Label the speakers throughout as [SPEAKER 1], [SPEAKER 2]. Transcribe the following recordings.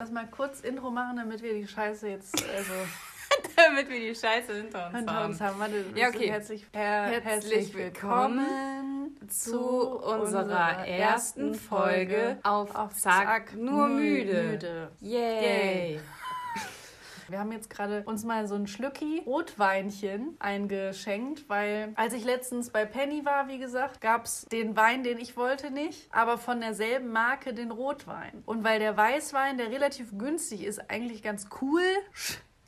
[SPEAKER 1] Lass mal kurz Intro machen, damit wir die Scheiße jetzt also
[SPEAKER 2] damit wir die Scheiße hinter uns
[SPEAKER 1] hinter
[SPEAKER 2] haben.
[SPEAKER 1] uns haben. Warte,
[SPEAKER 2] Ja, okay.
[SPEAKER 1] Herzlich, her
[SPEAKER 2] Herzlich
[SPEAKER 1] willkommen
[SPEAKER 2] zu unserer ersten Folge auf, Zack, nur müde. Yay.
[SPEAKER 1] Yay. Wir haben jetzt gerade uns mal so ein Schlücki Rotweinchen eingeschenkt, weil als ich letztens bei Penny war, wie gesagt, gab es den Wein, den ich wollte nicht, aber von derselben Marke den Rotwein. Und weil der Weißwein, der relativ günstig ist, eigentlich ganz cool,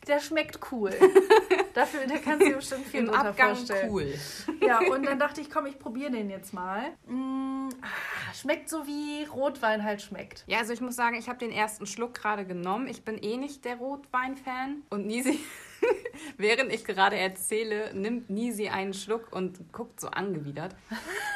[SPEAKER 1] der schmeckt cool. Dafür, da kannst du dir bestimmt viel
[SPEAKER 2] Im Abgang
[SPEAKER 1] vorstellen.
[SPEAKER 2] cool.
[SPEAKER 1] Ja, und dann dachte ich, komm, ich probiere den jetzt mal. Mm, ah, schmeckt so wie Rotwein halt schmeckt.
[SPEAKER 2] Ja, also ich muss sagen, ich habe den ersten Schluck gerade genommen. Ich bin eh nicht der Rotwein-Fan. Und Nisi, während ich gerade erzähle, nimmt Nisi einen Schluck und guckt so angewidert.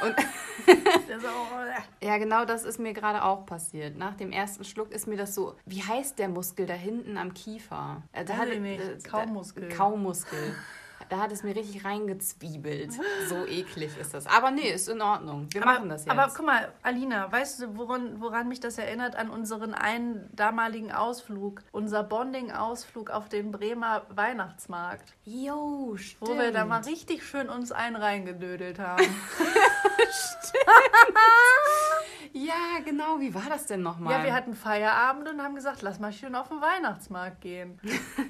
[SPEAKER 2] Und
[SPEAKER 1] oh,
[SPEAKER 2] ja, genau das ist mir gerade auch passiert. Nach dem ersten Schluck ist mir das so, wie heißt der Muskel da hinten am Kiefer? Äh, Da
[SPEAKER 1] nicht.
[SPEAKER 2] äh,
[SPEAKER 1] Kaumuskel.
[SPEAKER 2] Da, Kaumuskel. Da hat es mir richtig reingezwiebelt. So eklig ist das. Aber nee, ist in Ordnung. Wir machen das jetzt.
[SPEAKER 1] Aber guck mal, Alina, weißt du, woran, woran mich das erinnert? An unseren einen damaligen Ausflug, unser Bonding-Ausflug auf den Bremer Weihnachtsmarkt,
[SPEAKER 2] Jo, stimmt.
[SPEAKER 1] wo wir da mal richtig schön uns einen reingedödelt haben.
[SPEAKER 2] Ja, genau. Wie war das denn nochmal?
[SPEAKER 1] ja, wir hatten Feierabend und haben gesagt, lass mal schön auf den Weihnachtsmarkt gehen.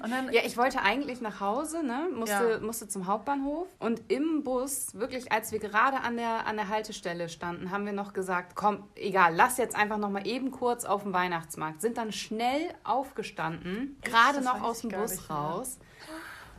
[SPEAKER 1] Und dann,
[SPEAKER 2] Ja, ich wollte eigentlich nach Hause, ne? Musste,
[SPEAKER 1] Ja.
[SPEAKER 2] musste zum Hauptbahnhof. Und im Bus, wirklich, als wir gerade an der, an der Haltestelle standen, haben wir noch gesagt, komm, egal, lass jetzt einfach noch mal eben kurz auf den Weihnachtsmarkt. Sind dann schnell aufgestanden, gerade noch aus dem Bus
[SPEAKER 1] nicht mehr.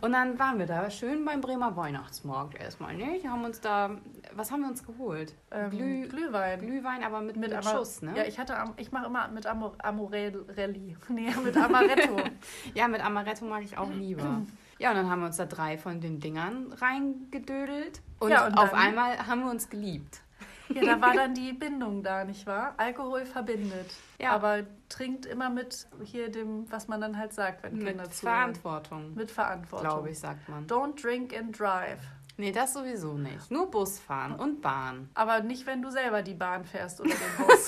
[SPEAKER 2] Und dann waren wir da schön beim Bremer Weihnachtsmarkt erstmal, ne? Wir haben uns da, was haben wir uns geholt?
[SPEAKER 1] ähm,
[SPEAKER 2] Glüh,
[SPEAKER 1] Glühwein.
[SPEAKER 2] Glühwein, aber mit, mit,
[SPEAKER 1] Ama-
[SPEAKER 2] Schuss, ne?
[SPEAKER 1] Ja, ich hatte, Am- ich mache immer mit Amor Amorelli. Nee, mit Amaretto.
[SPEAKER 2] Ja, mit Amaretto mag ich auch lieber. Ja, und dann haben wir uns da drei von den Dingern reingedödelt. Und,
[SPEAKER 1] Ja, und
[SPEAKER 2] auf einmal haben wir uns geliebt.
[SPEAKER 1] Ja, da war dann die Bindung da, nicht wahr? Alkohol verbindet.
[SPEAKER 2] Ja.
[SPEAKER 1] Aber trinkt immer mit hier dem, was man dann halt sagt, wenn Kinder
[SPEAKER 2] Mit
[SPEAKER 1] zuhören.
[SPEAKER 2] Verantwortung,
[SPEAKER 1] Mit Verantwortung.
[SPEAKER 2] glaube ich, sagt man.
[SPEAKER 1] Don't drink and drive.
[SPEAKER 2] Nee, das sowieso nicht. Nur Bus fahren und Bahn.
[SPEAKER 1] Aber nicht, wenn du selber die Bahn fährst oder den Bus.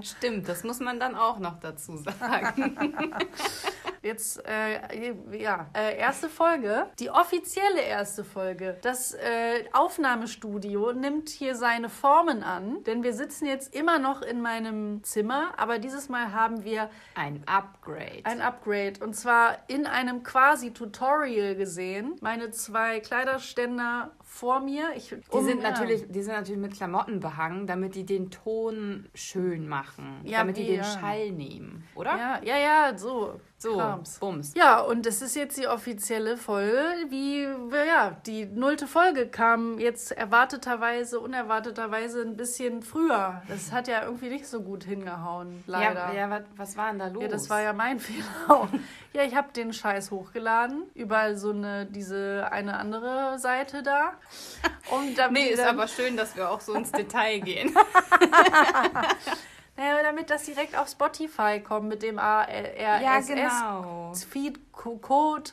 [SPEAKER 2] Stimmt, das muss man dann auch noch dazu sagen.
[SPEAKER 1] Jetzt, äh, ja, äh, erste Folge, die offizielle erste Folge. Das äh, Aufnahmestudio nimmt hier seine Formen an, denn wir sitzen jetzt immer noch in meinem Zimmer, aber dieses Mal haben wir
[SPEAKER 2] Ein Upgrade.
[SPEAKER 1] ein Upgrade und zwar in einem quasi Tutorial gesehen. Meine zwei Kleiderständer vor mir. Ich,
[SPEAKER 2] die,
[SPEAKER 1] um-
[SPEAKER 2] sind
[SPEAKER 1] ja.
[SPEAKER 2] natürlich, die sind natürlich mit Klamotten behangen, damit die den Ton schön machen.
[SPEAKER 1] Ja,
[SPEAKER 2] damit die
[SPEAKER 1] wie,
[SPEAKER 2] den
[SPEAKER 1] ja.
[SPEAKER 2] Schall nehmen, oder?
[SPEAKER 1] Ja, ja, ja, so.
[SPEAKER 2] So,
[SPEAKER 1] Krams.
[SPEAKER 2] Bums.
[SPEAKER 1] Ja, und das ist jetzt die offizielle Folge. Wie, ja, die nullte Folge kam jetzt erwarteterweise, unerwarteterweise ein bisschen früher. Das hat ja irgendwie nicht so gut hingehauen, leider.
[SPEAKER 2] Ja, ja was, was war denn da los?
[SPEAKER 1] Ja, das war ja mein Fehler. Ja, ich habe den Scheiß hochgeladen über so eine, diese eine andere Seite da. Und damit
[SPEAKER 2] Nee, ist aber schön, dass wir auch so ins Detail gehen.
[SPEAKER 1] Naja, damit das direkt auf Spotify kommt mit dem RSS
[SPEAKER 2] genau.
[SPEAKER 1] Feed Code.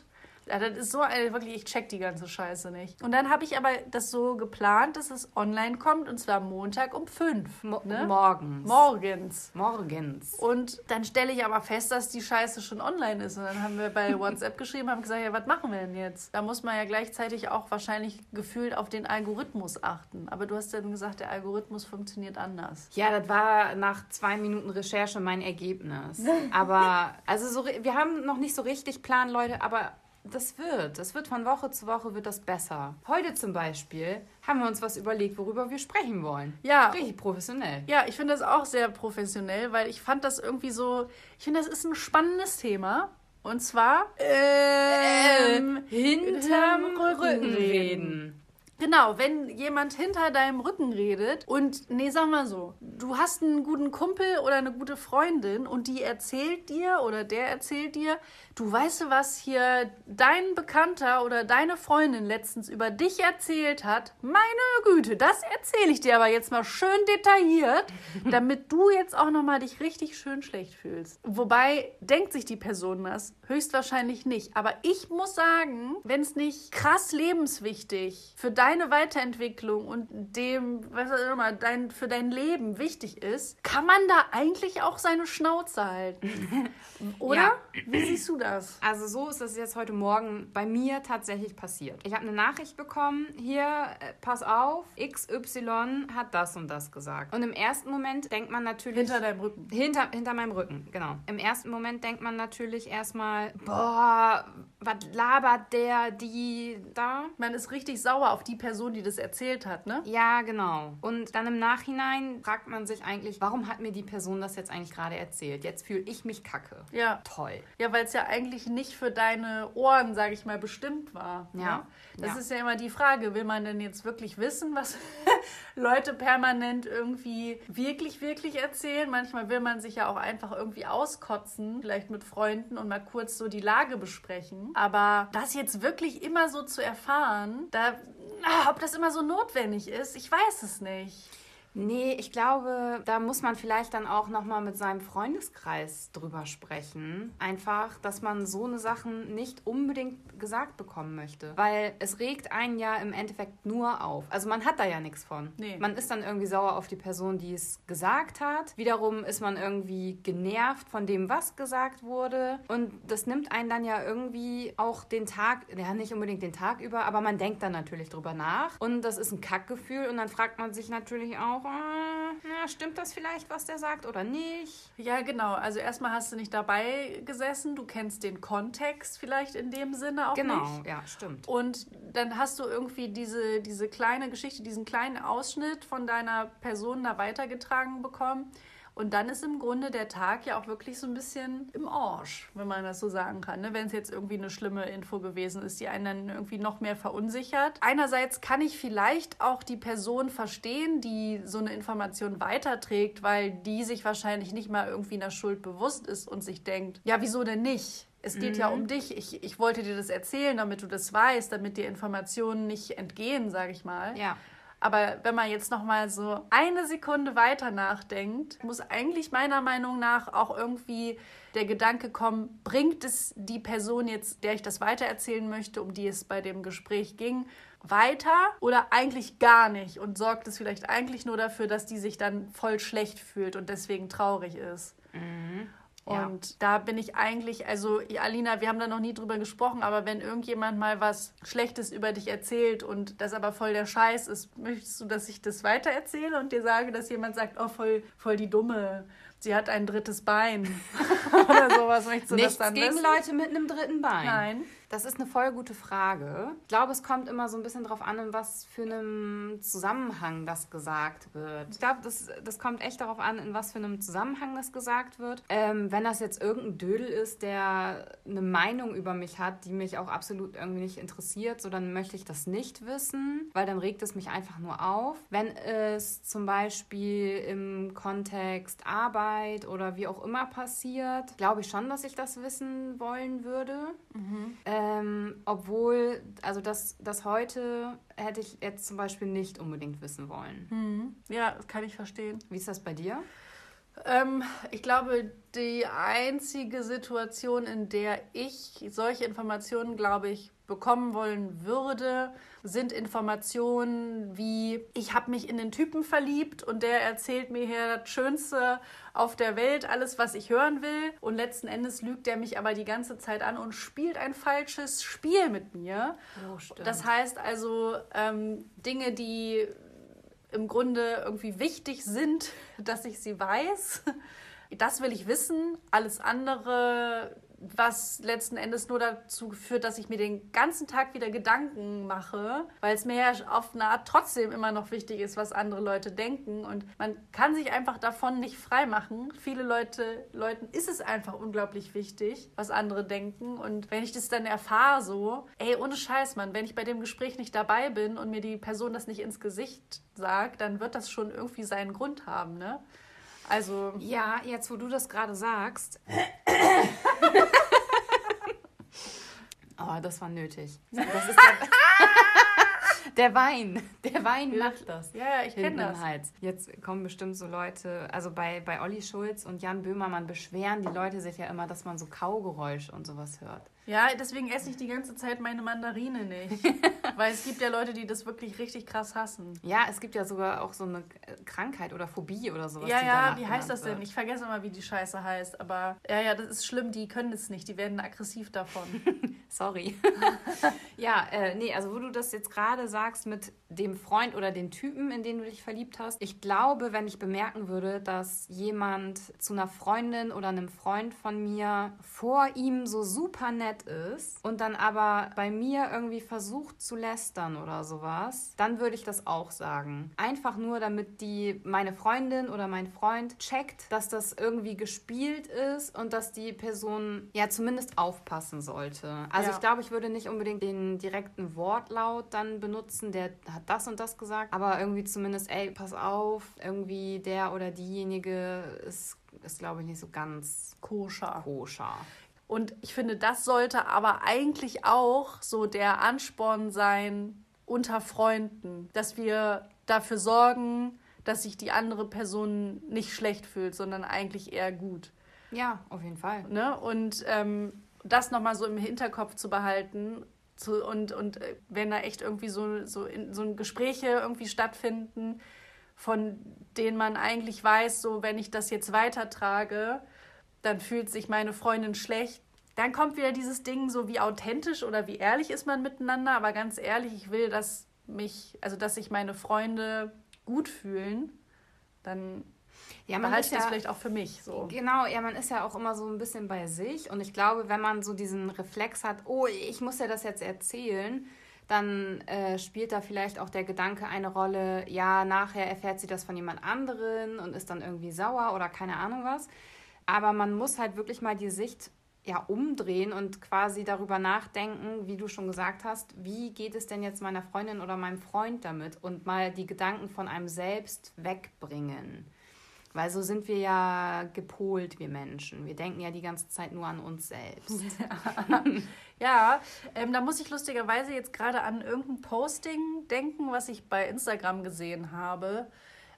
[SPEAKER 1] Ja, das ist so eine, wirklich, ich check die ganze Scheiße nicht. Und dann habe ich aber das so geplant, dass es online kommt und zwar Montag um 5.
[SPEAKER 2] Mo
[SPEAKER 1] ne?
[SPEAKER 2] Morgens.
[SPEAKER 1] Morgens.
[SPEAKER 2] Morgens.
[SPEAKER 1] Und dann stelle ich aber fest, dass die Scheiße schon online ist. Und dann haben wir bei WhatsApp geschrieben, haben gesagt, ja, was machen wir denn jetzt? Da muss man ja gleichzeitig auch wahrscheinlich gefühlt auf den Algorithmus achten. Aber du hast dann gesagt, der Algorithmus funktioniert anders.
[SPEAKER 2] Ja, das war nach zwei Minuten Recherche mein Ergebnis. Aber, also so, wir haben noch nicht so richtig Plan, Leute, aber das wird. Das wird von Woche zu Woche wird das besser. Heute zum Beispiel haben wir uns was überlegt, worüber wir sprechen wollen.
[SPEAKER 1] Ja,
[SPEAKER 2] Richtig professionell.
[SPEAKER 1] Ja, ich finde das auch sehr professionell, weil ich fand das irgendwie so, ich finde, das ist ein spannendes Thema. Und zwar ähm,
[SPEAKER 2] hinterm
[SPEAKER 1] Rücken
[SPEAKER 2] Rücken
[SPEAKER 1] reden. Genau, wenn jemand hinter deinem Rücken redet und, nee, sag mal so, du hast einen guten Kumpel oder eine gute Freundin und die erzählt dir oder der erzählt dir, du weißt du, was hier dein Bekannter oder deine Freundin letztens über dich erzählt hat? Meine Güte, das erzähle ich dir aber jetzt mal schön detailliert, damit du jetzt auch nochmal dich richtig schön schlecht fühlst. Wobei, denkt sich die Person das? Höchstwahrscheinlich nicht. Aber ich muss sagen, wenn es nicht krass lebenswichtig für deine deine Weiterentwicklung und dem, was auch immer, dein, für dein Leben wichtig ist, kann man da eigentlich auch seine Schnauze halten. Oder?
[SPEAKER 2] Ja.
[SPEAKER 1] Wie siehst du das?
[SPEAKER 2] Also so ist das jetzt heute Morgen bei mir tatsächlich passiert. Ich habe eine Nachricht bekommen, hier, äh, pass auf, XY hat das und das gesagt. Und im ersten Moment denkt man natürlich...
[SPEAKER 1] Hinter deinem Rücken.
[SPEAKER 2] Hinter, hinter meinem Rücken, genau. Im ersten Moment denkt man natürlich erstmal, boah, was labert der, die da?
[SPEAKER 1] Man ist richtig sauer auf die Person, die das erzählt hat, ne?
[SPEAKER 2] Ja, genau. Und dann im Nachhinein fragt man sich eigentlich, warum hat mir die Person das jetzt eigentlich gerade erzählt? Jetzt fühle ich mich kacke.
[SPEAKER 1] Ja.
[SPEAKER 2] Toll.
[SPEAKER 1] Ja, weil es ja eigentlich nicht für deine Ohren, sage ich mal, bestimmt war.
[SPEAKER 2] Ja.
[SPEAKER 1] Ne? Das
[SPEAKER 2] Ja.
[SPEAKER 1] ist ja immer die Frage, will man denn jetzt wirklich wissen, was Leute permanent irgendwie wirklich, wirklich erzählen? Manchmal will man sich ja auch einfach irgendwie auskotzen, vielleicht mit Freunden und mal kurz so die Lage besprechen. Aber das jetzt wirklich immer so zu erfahren, da, ah, ob das immer so notwendig ist, ich weiß es nicht.
[SPEAKER 2] Nee, ich glaube, da muss man vielleicht dann auch nochmal mit seinem Freundeskreis drüber sprechen. Einfach, dass man so eine Sachen nicht unbedingt gesagt bekommen möchte. Weil es regt einen ja im Endeffekt nur auf. Also man hat da ja nichts von.
[SPEAKER 1] Nee.
[SPEAKER 2] Man ist dann irgendwie sauer auf die Person, die es gesagt hat. Wiederum ist man irgendwie genervt von dem, was gesagt wurde. Und das nimmt einen dann ja irgendwie auch den Tag, ja nicht unbedingt den Tag über, aber man denkt dann natürlich drüber nach. Und das ist ein Kackgefühl. Und dann fragt man sich natürlich auch, äh, na, stimmt das vielleicht, was der sagt oder nicht?
[SPEAKER 1] Ja, genau. Also erstmal hast du nicht dabei gesessen, du kennst den Kontext vielleicht in dem Sinne auch
[SPEAKER 2] Genau,
[SPEAKER 1] nicht.
[SPEAKER 2] ja, stimmt.
[SPEAKER 1] Und dann hast du irgendwie diese, diese kleine Geschichte, diesen kleinen Ausschnitt von deiner Person da weitergetragen bekommen. Und dann ist im Grunde der Tag ja auch wirklich so ein bisschen im Arsch, wenn man das so sagen kann. Ne? Wenn es jetzt irgendwie eine schlimme Info gewesen ist, die einen dann irgendwie noch mehr verunsichert. Einerseits kann ich vielleicht auch die Person verstehen, die so eine Information weiterträgt, weil die sich wahrscheinlich nicht mal irgendwie einer Schuld bewusst ist und sich denkt, ja, wieso denn nicht? Es geht ja um dich. Ich, ich wollte dir das erzählen, damit du das weißt, damit dir Informationen nicht entgehen, sage ich mal.
[SPEAKER 2] Ja.
[SPEAKER 1] Aber wenn man jetzt noch mal so eine Sekunde weiter nachdenkt, muss eigentlich meiner Meinung nach auch irgendwie der Gedanke kommen, bringt es die Person jetzt, der ich das weitererzählen möchte, um die es bei dem Gespräch ging, weiter oder eigentlich gar nicht und sorgt es vielleicht eigentlich nur dafür, dass die sich dann voll schlecht fühlt und deswegen traurig ist.
[SPEAKER 2] Ja.
[SPEAKER 1] Und da bin ich eigentlich, also Alina, wir haben da noch nie drüber gesprochen, aber wenn irgendjemand mal was Schlechtes über dich erzählt und das aber voll der Scheiß ist, möchtest du, dass ich das weitererzähle und dir sage, dass jemand sagt, oh, voll, voll die Dumme, sie hat ein drittes Bein oder sowas, möchtest du
[SPEAKER 2] Nichts
[SPEAKER 1] das dann
[SPEAKER 2] gegen
[SPEAKER 1] wissen?
[SPEAKER 2] Leute mit einem dritten Bein.
[SPEAKER 1] Nein.
[SPEAKER 2] Das ist eine voll gute Frage. Ich glaube, es kommt immer so ein bisschen drauf an, in was für einem Zusammenhang das gesagt wird. Ich glaube, das, das kommt echt darauf an, in was für einem Zusammenhang das gesagt wird. Ähm, wenn das jetzt irgendein Dödel ist, der eine Meinung über mich hat, die mich auch absolut irgendwie nicht interessiert, so dann möchte ich das nicht wissen, weil dann regt es mich einfach nur auf. Wenn es zum Beispiel im Kontext Arbeit oder wie auch immer passiert, glaube ich schon, dass ich das wissen wollen würde. Ähm, obwohl, also das, das heute hätte ich jetzt zum Beispiel nicht unbedingt wissen wollen.
[SPEAKER 1] Ja, das kann ich verstehen.
[SPEAKER 2] Wie ist das bei dir?
[SPEAKER 1] Ähm, ich glaube, die einzige Situation, in der ich solche Informationen, glaube ich, bekommen wollen würde, sind Informationen wie, ich habe mich in den Typen verliebt und der erzählt mir hier das Schönste auf der Welt, alles, was ich hören will. Und letzten Endes lügt er mich aber die ganze Zeit an und spielt ein falsches Spiel mit mir.
[SPEAKER 2] Oh.
[SPEAKER 1] Das heißt also, ähm, Dinge, die im Grunde irgendwie wichtig sind, dass ich sie weiß. Das will ich wissen. Alles andere, was letzten Endes nur dazu führt, dass ich mir den ganzen Tag wieder Gedanken mache, weil es mir ja auf eine Art trotzdem immer noch wichtig ist, was andere Leute denken. Und man kann sich einfach davon nicht frei machen. Viele Leute, Leuten ist es einfach unglaublich wichtig, was andere denken. Und wenn ich das dann erfahre, so, ey, ohne Scheiß, Mann, wenn ich bei dem Gespräch nicht dabei bin und mir die Person das nicht ins Gesicht sagt, dann wird das schon irgendwie seinen Grund haben, ne? Also,
[SPEAKER 2] Ja, jetzt wo du das gerade sagst. oh, das war nötig. Das ist der, Der Wein. Der Wein macht das.
[SPEAKER 1] Ja, ich kenne das.
[SPEAKER 2] Hals. Jetzt kommen bestimmt so Leute, also bei, bei Olli Schulz und Jan Böhmermann beschweren die Leute sich ja immer, dass man so Kaugeräusche und sowas hört.
[SPEAKER 1] Ja, deswegen esse ich die ganze Zeit meine Mandarine nicht. Weil es gibt ja Leute, die das wirklich richtig krass hassen.
[SPEAKER 2] Ja, es gibt ja sogar auch so eine Krankheit oder Phobie oder sowas.
[SPEAKER 1] ja, ja, wie heißt das denn?
[SPEAKER 2] wird.
[SPEAKER 1] Ich vergesse immer, wie die Scheiße heißt. Aber ja, ja, das ist schlimm, die können es nicht. Die werden aggressiv davon.
[SPEAKER 2] Sorry. ja, äh, nee, also wo du das jetzt gerade sagst mit dem Freund oder den Typen, in den du dich verliebt hast. Ich glaube, wenn ich bemerken würde, dass jemand zu einer Freundin oder einem Freund von mir vor ihm so super nett ist und dann aber bei mir irgendwie versucht zu lästern oder sowas, dann würde ich das auch sagen. Einfach nur, damit die meine Freundin oder mein Freund checkt, dass das irgendwie gespielt ist und dass die Person ja zumindest aufpassen sollte. Also
[SPEAKER 1] Ja.
[SPEAKER 2] ich glaube, ich würde nicht unbedingt den direkten Wortlaut dann benutzen, der hat das und das gesagt, aber irgendwie zumindest, ey, pass auf, irgendwie der oder diejenige ist, ist glaube ich, nicht so ganz
[SPEAKER 1] Koscher.
[SPEAKER 2] koscher.
[SPEAKER 1] Und ich finde, das sollte aber eigentlich auch so der Ansporn sein unter Freunden, dass wir dafür sorgen, dass sich die andere Person nicht schlecht fühlt, sondern eigentlich eher gut.
[SPEAKER 2] Ja, auf jeden Fall.
[SPEAKER 1] Ne? Und ähm, das nochmal so im Hinterkopf zu behalten zu, und, und äh, wenn da echt irgendwie so, so, in, so Gespräche irgendwie stattfinden, von denen man eigentlich weiß, so wenn ich das jetzt weitertrage, dann fühlt sich meine Freundin schlecht. Dann kommt wieder dieses Ding, so wie authentisch oder wie ehrlich ist man miteinander. Aber ganz ehrlich, ich will, dass mich, also dass sich meine Freunde gut fühlen. Dann
[SPEAKER 2] Ja, man
[SPEAKER 1] behalte ich das
[SPEAKER 2] ja,
[SPEAKER 1] vielleicht auch für mich so.
[SPEAKER 2] Genau, ja, man ist ja auch immer so ein bisschen bei sich. Und ich glaube, wenn man so diesen Reflex hat, oh, ich muss ja das jetzt erzählen, dann äh, spielt da vielleicht auch der Gedanke eine Rolle, ja, nachher erfährt sie das von jemand anderen und ist dann irgendwie sauer oder keine Ahnung was. Aber man muss halt wirklich mal die Sicht ja, umdrehen und quasi darüber nachdenken, wie du schon gesagt hast, wie geht es denn jetzt meiner Freundin oder meinem Freund damit und mal die Gedanken von einem selbst wegbringen. Weil so sind wir ja gepolt, wir Menschen. Wir denken ja die ganze Zeit nur an uns selbst.
[SPEAKER 1] Ja, ähm, da muss ich lustigerweise jetzt gerade an irgendein Posting denken, was ich bei Instagram gesehen habe.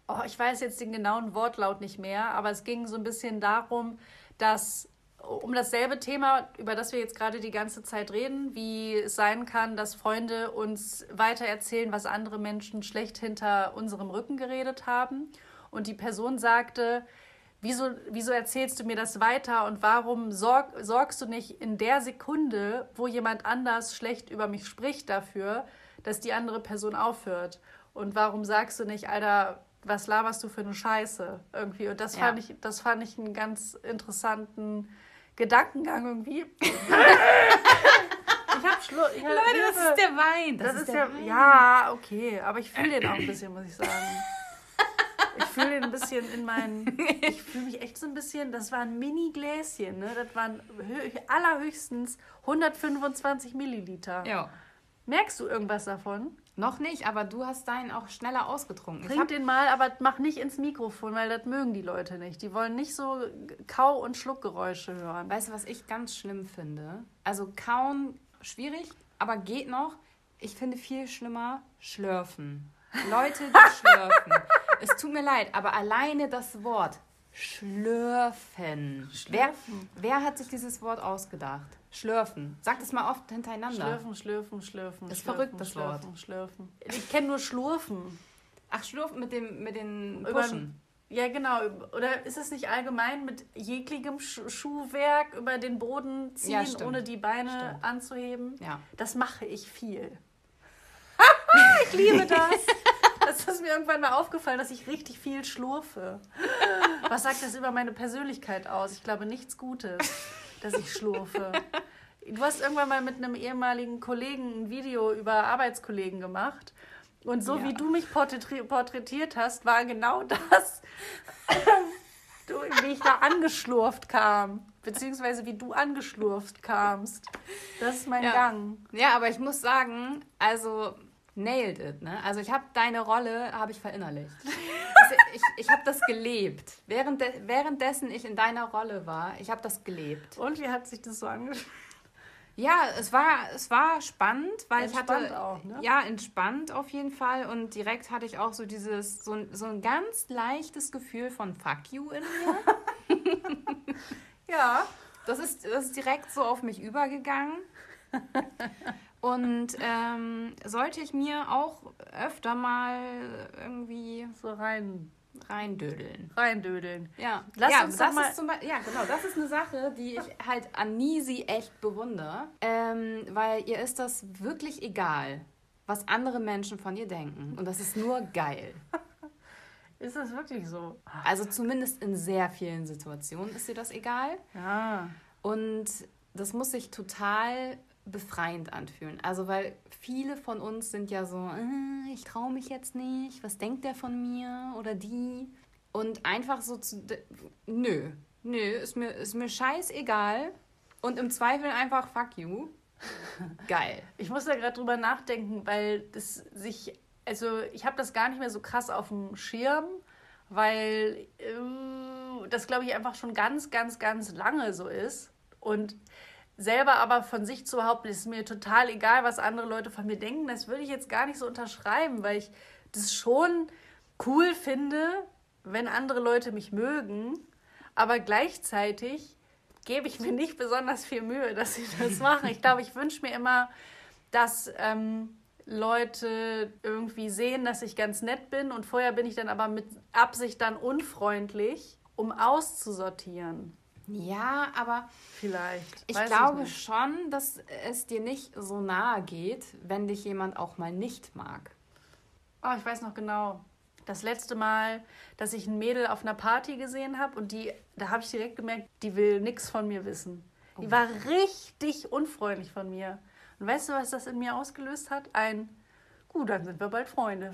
[SPEAKER 1] Oh, ich weiß jetzt den genauen Wortlaut nicht mehr, aber es ging so ein bisschen darum, dass um dasselbe Thema, über das wir jetzt gerade die ganze Zeit reden, wie es sein kann, dass Freunde uns weiter erzählen, was andere Menschen schlecht hinter unserem Rücken geredet haben. Und die Person sagte, wieso, wieso erzählst du mir das weiter und warum sorg, sorgst du nicht in der Sekunde, wo jemand anders schlecht über mich spricht, dafür, dass die andere Person aufhört? Und warum sagst du nicht, Alter, was laberst du für eine Scheiße irgendwie? Und das
[SPEAKER 2] Ja.
[SPEAKER 1] fand ich, das fand ich einen ganz interessanten Gedankengang irgendwie. ich hab Schlu ich hab
[SPEAKER 2] Leute, das
[SPEAKER 1] Hilfe.
[SPEAKER 2] ist der Wein.
[SPEAKER 1] Das, ist
[SPEAKER 2] der
[SPEAKER 1] ja,
[SPEAKER 2] Wein.
[SPEAKER 1] ja, okay, aber ich fühle den auch ein bisschen, muss ich sagen. Ich fühle den ein bisschen in meinen. Ich fühle mich echt so ein bisschen. Das war ein Mini-Gläschen, ne? Das waren hö- allerhöchstens 125 Milliliter.
[SPEAKER 2] Ja.
[SPEAKER 1] Merkst du irgendwas davon?
[SPEAKER 2] Noch nicht, aber du hast deinen auch schneller ausgetrunken.
[SPEAKER 1] Trink den mal, aber mach nicht ins Mikrofon, weil das mögen die Leute nicht. Die wollen nicht so Kau- und Schluckgeräusche hören.
[SPEAKER 2] weißt du, was ich ganz schlimm finde? Also kauen schwierig, aber geht noch. Ich finde viel schlimmer schlürfen. Leute, die schlürfen. Es tut mir leid, aber alleine das Wort schlürfen. Wer, wer hat sich dieses Wort ausgedacht? Schlürfen. Sag das mal oft hintereinander.
[SPEAKER 1] Schlürfen, schlürfen, schlürfen.
[SPEAKER 2] Das ist
[SPEAKER 1] schlürfen,
[SPEAKER 2] verrückt, das Wort.
[SPEAKER 1] schlürfen, Schlürfen. Ich kenne nur Schlurfen.
[SPEAKER 2] Ach, schlürfen mit, dem, mit den
[SPEAKER 1] Über-
[SPEAKER 2] Buschen.
[SPEAKER 1] Ja, genau. Oder ist es nicht allgemein mit jeglichem Sch Schuhwerk über den Boden ziehen,
[SPEAKER 2] Ja,
[SPEAKER 1] ohne die Beine
[SPEAKER 2] Stimmt.
[SPEAKER 1] anzuheben?
[SPEAKER 2] Ja.
[SPEAKER 1] Das mache ich viel. ich liebe das. Das ist mir irgendwann mal aufgefallen, dass ich richtig viel schlurfe. Was sagt das über meine Persönlichkeit aus? Ich glaube nichts Gutes, dass ich schlurfe. Du hast irgendwann mal mit einem ehemaligen Kollegen ein Video über Arbeitskollegen gemacht. Und so
[SPEAKER 2] Ja.
[SPEAKER 1] wie du mich porträtri- porträtiert hast, war genau das, du, wie ich da angeschlurft kam. Beziehungsweise wie du angeschlurft kamst. Das ist mein
[SPEAKER 2] Ja.
[SPEAKER 1] Gang.
[SPEAKER 2] Ja, aber ich muss sagen, also nailed it, ne? Also ich habe deine Rolle, habe ich verinnerlicht. Also ich ich habe das gelebt. Während währenddessen ich in deiner Rolle war, ich habe das gelebt.
[SPEAKER 1] Und wie hat sich das so angefühlt?
[SPEAKER 2] Ja, es war, es war spannend, weil
[SPEAKER 1] Entspannt
[SPEAKER 2] ich hatte.
[SPEAKER 1] auch, ne?
[SPEAKER 2] Ja, entspannt auf jeden Fall. Und direkt hatte ich auch so dieses, so, ein- so ein ganz leichtes Gefühl von Fuck you in mir.
[SPEAKER 1] Ja.
[SPEAKER 2] Das ist, das ist direkt so auf mich übergegangen. Und ähm, sollte ich mir auch öfter mal irgendwie
[SPEAKER 1] So rein,
[SPEAKER 2] reindödeln.
[SPEAKER 1] reindödeln.
[SPEAKER 2] Ja,
[SPEAKER 1] Lass
[SPEAKER 2] ja,
[SPEAKER 1] uns
[SPEAKER 2] das
[SPEAKER 1] mal-
[SPEAKER 2] ist zum Beispiel, ja, genau, das ist eine Sache, die ich halt an Nisi echt bewundere, ähm, weil ihr ist das wirklich egal, was andere Menschen von ihr denken. Und das ist nur geil.
[SPEAKER 1] Ist das wirklich so?
[SPEAKER 2] Also zumindest in sehr vielen Situationen ist ihr das egal.
[SPEAKER 1] Ja.
[SPEAKER 2] Und das muss sich total befreiend anfühlen. Also, weil viele von uns sind ja so, äh, ich traue mich jetzt nicht, was denkt der von mir oder die? Und einfach so zu, nö, nö, ist mir, ist mir scheißegal. Und im Zweifel einfach fuck you. Geil.
[SPEAKER 1] Ich muss da gerade drüber nachdenken, weil das sich, also ich habe das gar nicht mehr so krass auf dem Schirm, weil äh, das glaube ich einfach schon ganz, ganz, ganz lange so ist. Und selber aber von sich zu behaupten, ist mir total egal, was andere Leute von mir denken, das würde ich jetzt gar nicht so unterschreiben, weil ich das schon cool finde, wenn andere Leute mich mögen, aber gleichzeitig gebe ich mir nicht besonders viel Mühe, dass sie das machen. Ich glaube, ich wünsche mir immer, dass ähm, Leute irgendwie sehen, dass ich ganz nett bin und vorher bin ich dann aber mit Absicht dann unfreundlich, um auszusortieren.
[SPEAKER 2] Ja, aber
[SPEAKER 1] Vielleicht.
[SPEAKER 2] ich
[SPEAKER 1] Weiß
[SPEAKER 2] glaube
[SPEAKER 1] nicht.
[SPEAKER 2] schon, dass es dir nicht so nahe geht, wenn dich jemand auch mal nicht mag.
[SPEAKER 1] Oh, ich weiß noch genau. Das letzte Mal, dass ich ein Mädel auf einer Party gesehen habe und die, da habe ich direkt gemerkt, die will nichts von mir wissen. Die war richtig unfreundlich von mir. Und weißt du, was das in mir ausgelöst hat? Ein, gut, dann sind wir bald Freunde.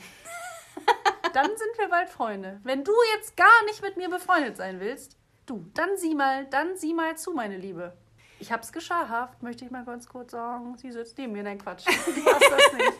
[SPEAKER 1] dann sind wir bald Freunde. Wenn du jetzt gar nicht mit mir befreundet sein willst, du, dann sieh mal, dann sieh mal zu, meine Liebe. Ich hab's geschafft, möchte ich mal ganz kurz sagen. Sie sitzt neben mir. Nein, Quatsch. Du hast das nicht.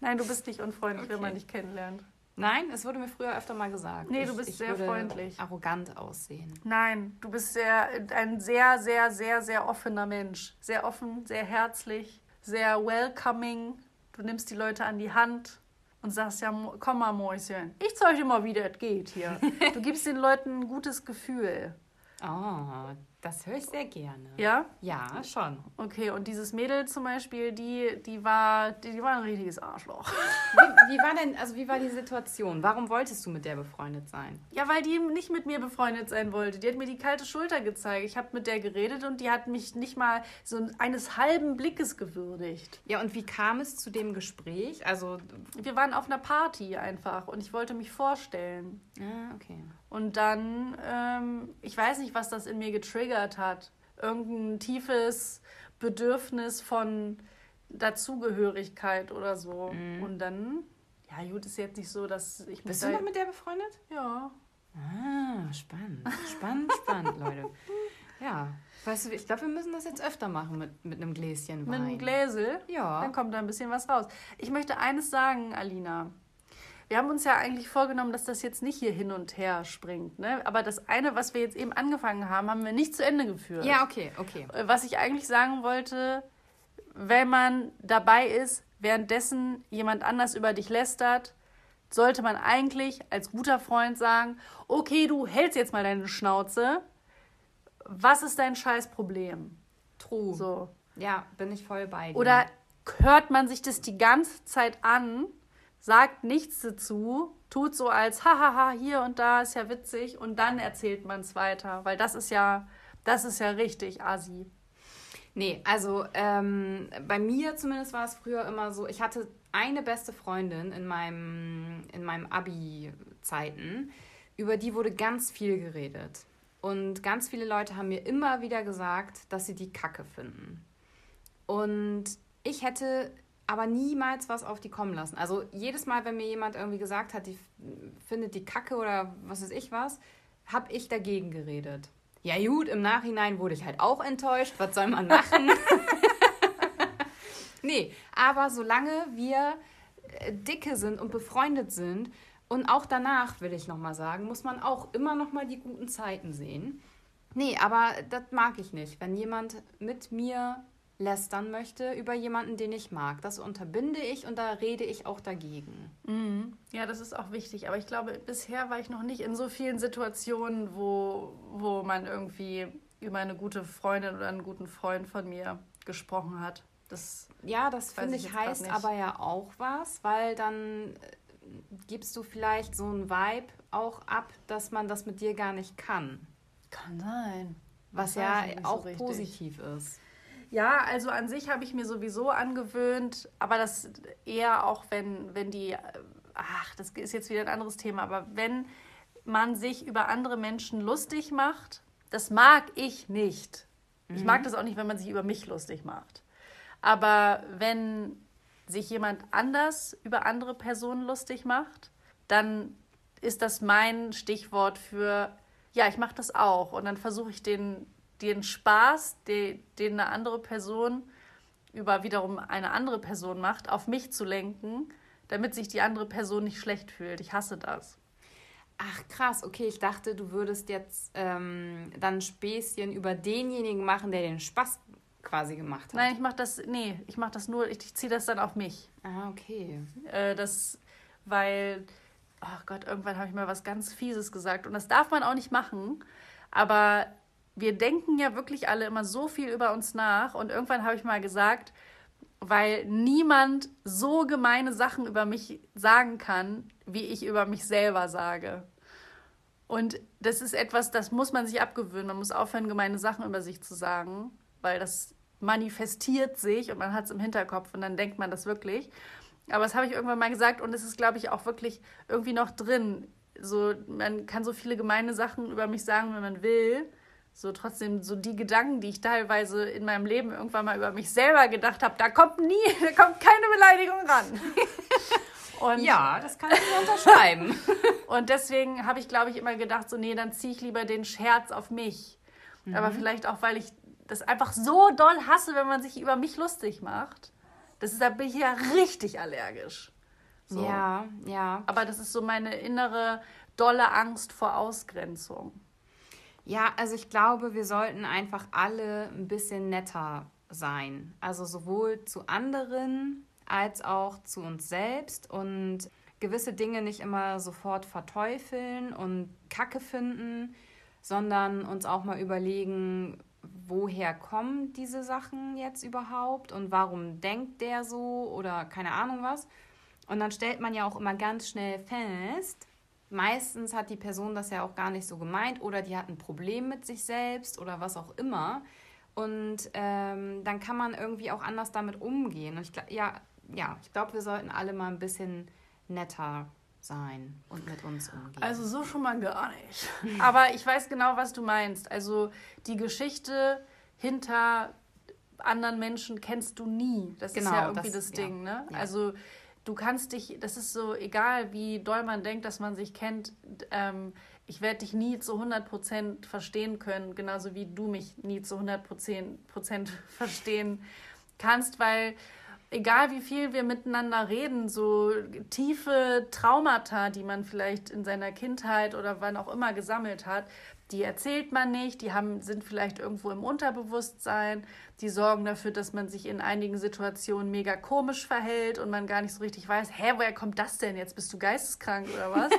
[SPEAKER 1] Nein, du bist nicht unfreundlich, wenn
[SPEAKER 2] Okay.
[SPEAKER 1] man dich kennenlernt.
[SPEAKER 2] Nein, es wurde mir früher öfter mal gesagt.
[SPEAKER 1] Nee,
[SPEAKER 2] ich,
[SPEAKER 1] du bist
[SPEAKER 2] ich
[SPEAKER 1] sehr
[SPEAKER 2] würde
[SPEAKER 1] freundlich.
[SPEAKER 2] arrogant aussehen.
[SPEAKER 1] Nein, du bist sehr, ein sehr, sehr, sehr, sehr offener Mensch. Sehr offen, sehr herzlich, sehr welcoming. Du nimmst die Leute an die Hand und sagst ja, komm mal, Mäuschen. Ich zeige dir mal, wie das geht hier. Du gibst den Leuten ein gutes Gefühl.
[SPEAKER 2] Oh, das höre ich sehr gerne.
[SPEAKER 1] Ja?
[SPEAKER 2] Ja, schon.
[SPEAKER 1] Okay, und dieses Mädel zum Beispiel, die, die, war, die, die war ein richtiges Arschloch.
[SPEAKER 2] Wie, wie war denn, also wie war die Situation? Warum wolltest du mit der befreundet sein?
[SPEAKER 1] Ja, weil die nicht mit mir befreundet sein wollte. Die hat mir die kalte Schulter gezeigt. Ich habe mit der geredet und die hat mich nicht mal so eines halben Blickes gewürdigt.
[SPEAKER 2] Ja, und wie kam es zu dem Gespräch? Also,
[SPEAKER 1] Wir waren auf einer Party einfach und ich wollte mich vorstellen.
[SPEAKER 2] ah, okay.
[SPEAKER 1] Und dann, ähm, ich weiß nicht, was das in mir getriggert hat. Irgendein tiefes Bedürfnis von Dazugehörigkeit oder so. Und dann, ja, gut, ist jetzt nicht so, dass ich
[SPEAKER 2] Bist du noch mit der befreundet?
[SPEAKER 1] Ja.
[SPEAKER 2] Ah, spannend. Spannend, spannend, Leute. Ja. Weißt du, ich glaube, wir müssen das jetzt öfter machen mit, mit einem Gläschen
[SPEAKER 1] Mit
[SPEAKER 2] Wein.
[SPEAKER 1] einem Gläsel.
[SPEAKER 2] Ja.
[SPEAKER 1] Dann kommt da ein bisschen was raus. Ich möchte eines sagen, Alina. Wir haben uns ja eigentlich vorgenommen, dass das jetzt nicht hier hin und her springt. Ne? Aber das eine, was wir jetzt eben angefangen haben, haben wir nicht zu Ende geführt.
[SPEAKER 2] Ja, okay, okay.
[SPEAKER 1] Äh, Was ich eigentlich sagen wollte, wenn man dabei ist, währenddessen jemand anders über dich lästert, sollte man eigentlich als guter Freund sagen, okay, du hältst jetzt mal deine Schnauze. Was ist dein Scheißproblem?
[SPEAKER 2] True.
[SPEAKER 1] So.
[SPEAKER 2] Ja, bin ich voll bei dir.
[SPEAKER 1] Oder hört man sich das die ganze Zeit an, sagt nichts dazu, tut so als hahaha hier und da ist ja witzig und dann erzählt man es weiter, weil das ist ja das ist ja richtig assi.
[SPEAKER 2] Nee, also ähm, bei mir zumindest war es früher immer so, ich hatte eine beste Freundin in meinem, in meinem Abi-Zeiten, über die wurde ganz viel geredet. Und ganz viele Leute haben mir immer wieder gesagt, dass sie die Kacke finden. Und ich hätte aber niemals was auf die kommen lassen. Also jedes Mal, wenn mir jemand irgendwie gesagt hat, die findet die Kacke oder was weiß ich was, habe ich dagegen geredet. Ja gut, im Nachhinein wurde ich halt auch enttäuscht. Was soll man machen? nee, aber solange wir äh, dicke sind und befreundet sind und auch danach, will ich nochmal sagen, muss man auch immer nochmal die guten Zeiten sehen. Nee, aber das mag ich nicht. Wenn jemand mit mir lästern möchte über jemanden, den ich mag. Das unterbinde ich und da rede ich auch dagegen.
[SPEAKER 1] Mhm. Ja, das ist auch wichtig. Aber ich glaube, bisher war ich noch nicht in so vielen Situationen, wo, wo man irgendwie über eine gute Freundin oder einen guten Freund von mir gesprochen hat. Das
[SPEAKER 2] ja, das finde ich, ich heißt aber ja auch was, weil dann äh, gibst du vielleicht so ein Vibe auch ab, dass man das mit dir gar nicht kann.
[SPEAKER 1] Kann sein.
[SPEAKER 2] Was ja auch so positiv ist.
[SPEAKER 1] Ja, also an sich habe ich mir sowieso angewöhnt, aber das eher auch, wenn, wenn die, ach, das ist jetzt wieder ein anderes Thema, aber wenn man sich über andere Menschen lustig macht, das mag ich nicht. Mhm. Ich mag das auch nicht, wenn man sich über mich lustig macht. Aber wenn sich jemand anders über andere Personen lustig macht, dann ist das mein Stichwort für, ja, ich mache das auch. Und dann versuche ich den den Spaß, den, den eine andere Person über wiederum eine andere Person macht, auf mich zu lenken, damit sich die andere Person nicht schlecht fühlt. Ich hasse das.
[SPEAKER 2] Ach krass, okay, ich dachte, du würdest jetzt ähm, dann Späßchen über denjenigen machen, der den Spaß quasi gemacht hat.
[SPEAKER 1] Nein, ich mach das, nee, ich mach das nur, ich, ich ziehe das dann auf mich.
[SPEAKER 2] Ah, okay.
[SPEAKER 1] Äh, das, weil, oh Gott, irgendwann habe ich mal was ganz Fieses gesagt und das darf man auch nicht machen, aber wir denken ja wirklich alle immer so viel über uns nach. Und irgendwann habe ich mal gesagt, weil niemand so gemeine Sachen über mich sagen kann, wie ich über mich selber sage. Und das ist etwas, das muss man sich abgewöhnen. Man muss aufhören, gemeine Sachen über sich zu sagen, weil das manifestiert sich und man hat es im Hinterkopf und dann denkt man das wirklich. Aber das habe ich irgendwann mal gesagt und es ist, glaube ich, auch wirklich irgendwie noch drin. So, man kann so viele gemeine Sachen über mich sagen, wenn man will so trotzdem so die Gedanken, die ich teilweise in meinem Leben irgendwann mal über mich selber gedacht habe, da kommt nie, da kommt keine Beleidigung ran.
[SPEAKER 2] Und, ja, das kann ich nur unterschreiben.
[SPEAKER 1] und deswegen habe ich, glaube ich, immer gedacht, so, nee, dann ziehe ich lieber den Scherz auf mich. Mhm. Aber vielleicht auch, weil ich das einfach so doll hasse, wenn man sich über mich lustig macht. Das ist, da bin ich ja richtig allergisch.
[SPEAKER 2] So. Ja, ja.
[SPEAKER 1] Aber das ist so meine innere, dolle Angst vor Ausgrenzung.
[SPEAKER 2] Ja, also ich glaube, wir sollten einfach alle ein bisschen netter sein. Also sowohl zu anderen als auch zu uns selbst und gewisse Dinge nicht immer sofort verteufeln und Kacke finden, sondern uns auch mal überlegen, woher kommen diese Sachen jetzt überhaupt und warum denkt der so oder keine Ahnung was. Und dann stellt man ja auch immer ganz schnell fest, meistens hat die Person das ja auch gar nicht so gemeint oder die hat ein Problem mit sich selbst oder was auch immer. Und ähm, dann kann man irgendwie auch anders damit umgehen. Und ich, ja, ja, ich glaube, wir sollten alle mal ein bisschen netter sein und mit uns umgehen.
[SPEAKER 1] Also so schon mal gar nicht. Aber ich weiß genau, was du meinst. Also die Geschichte hinter anderen Menschen kennst du nie. Das genau, ist ja irgendwie das, das Ding, ja, ne? Ja. Also du kannst dich, das ist so egal, wie doll man denkt, dass man sich kennt, ähm, ich werde dich nie zu 100% verstehen können, genauso wie du mich nie zu 100% verstehen kannst, weil egal wie viel wir miteinander reden, so tiefe Traumata, die man vielleicht in seiner Kindheit oder wann auch immer gesammelt hat, die erzählt man nicht, die haben, sind vielleicht irgendwo im Unterbewusstsein, die sorgen dafür, dass man sich in einigen Situationen mega komisch verhält und man gar nicht so richtig weiß, hä, woher kommt das denn jetzt? Bist du geisteskrank oder was?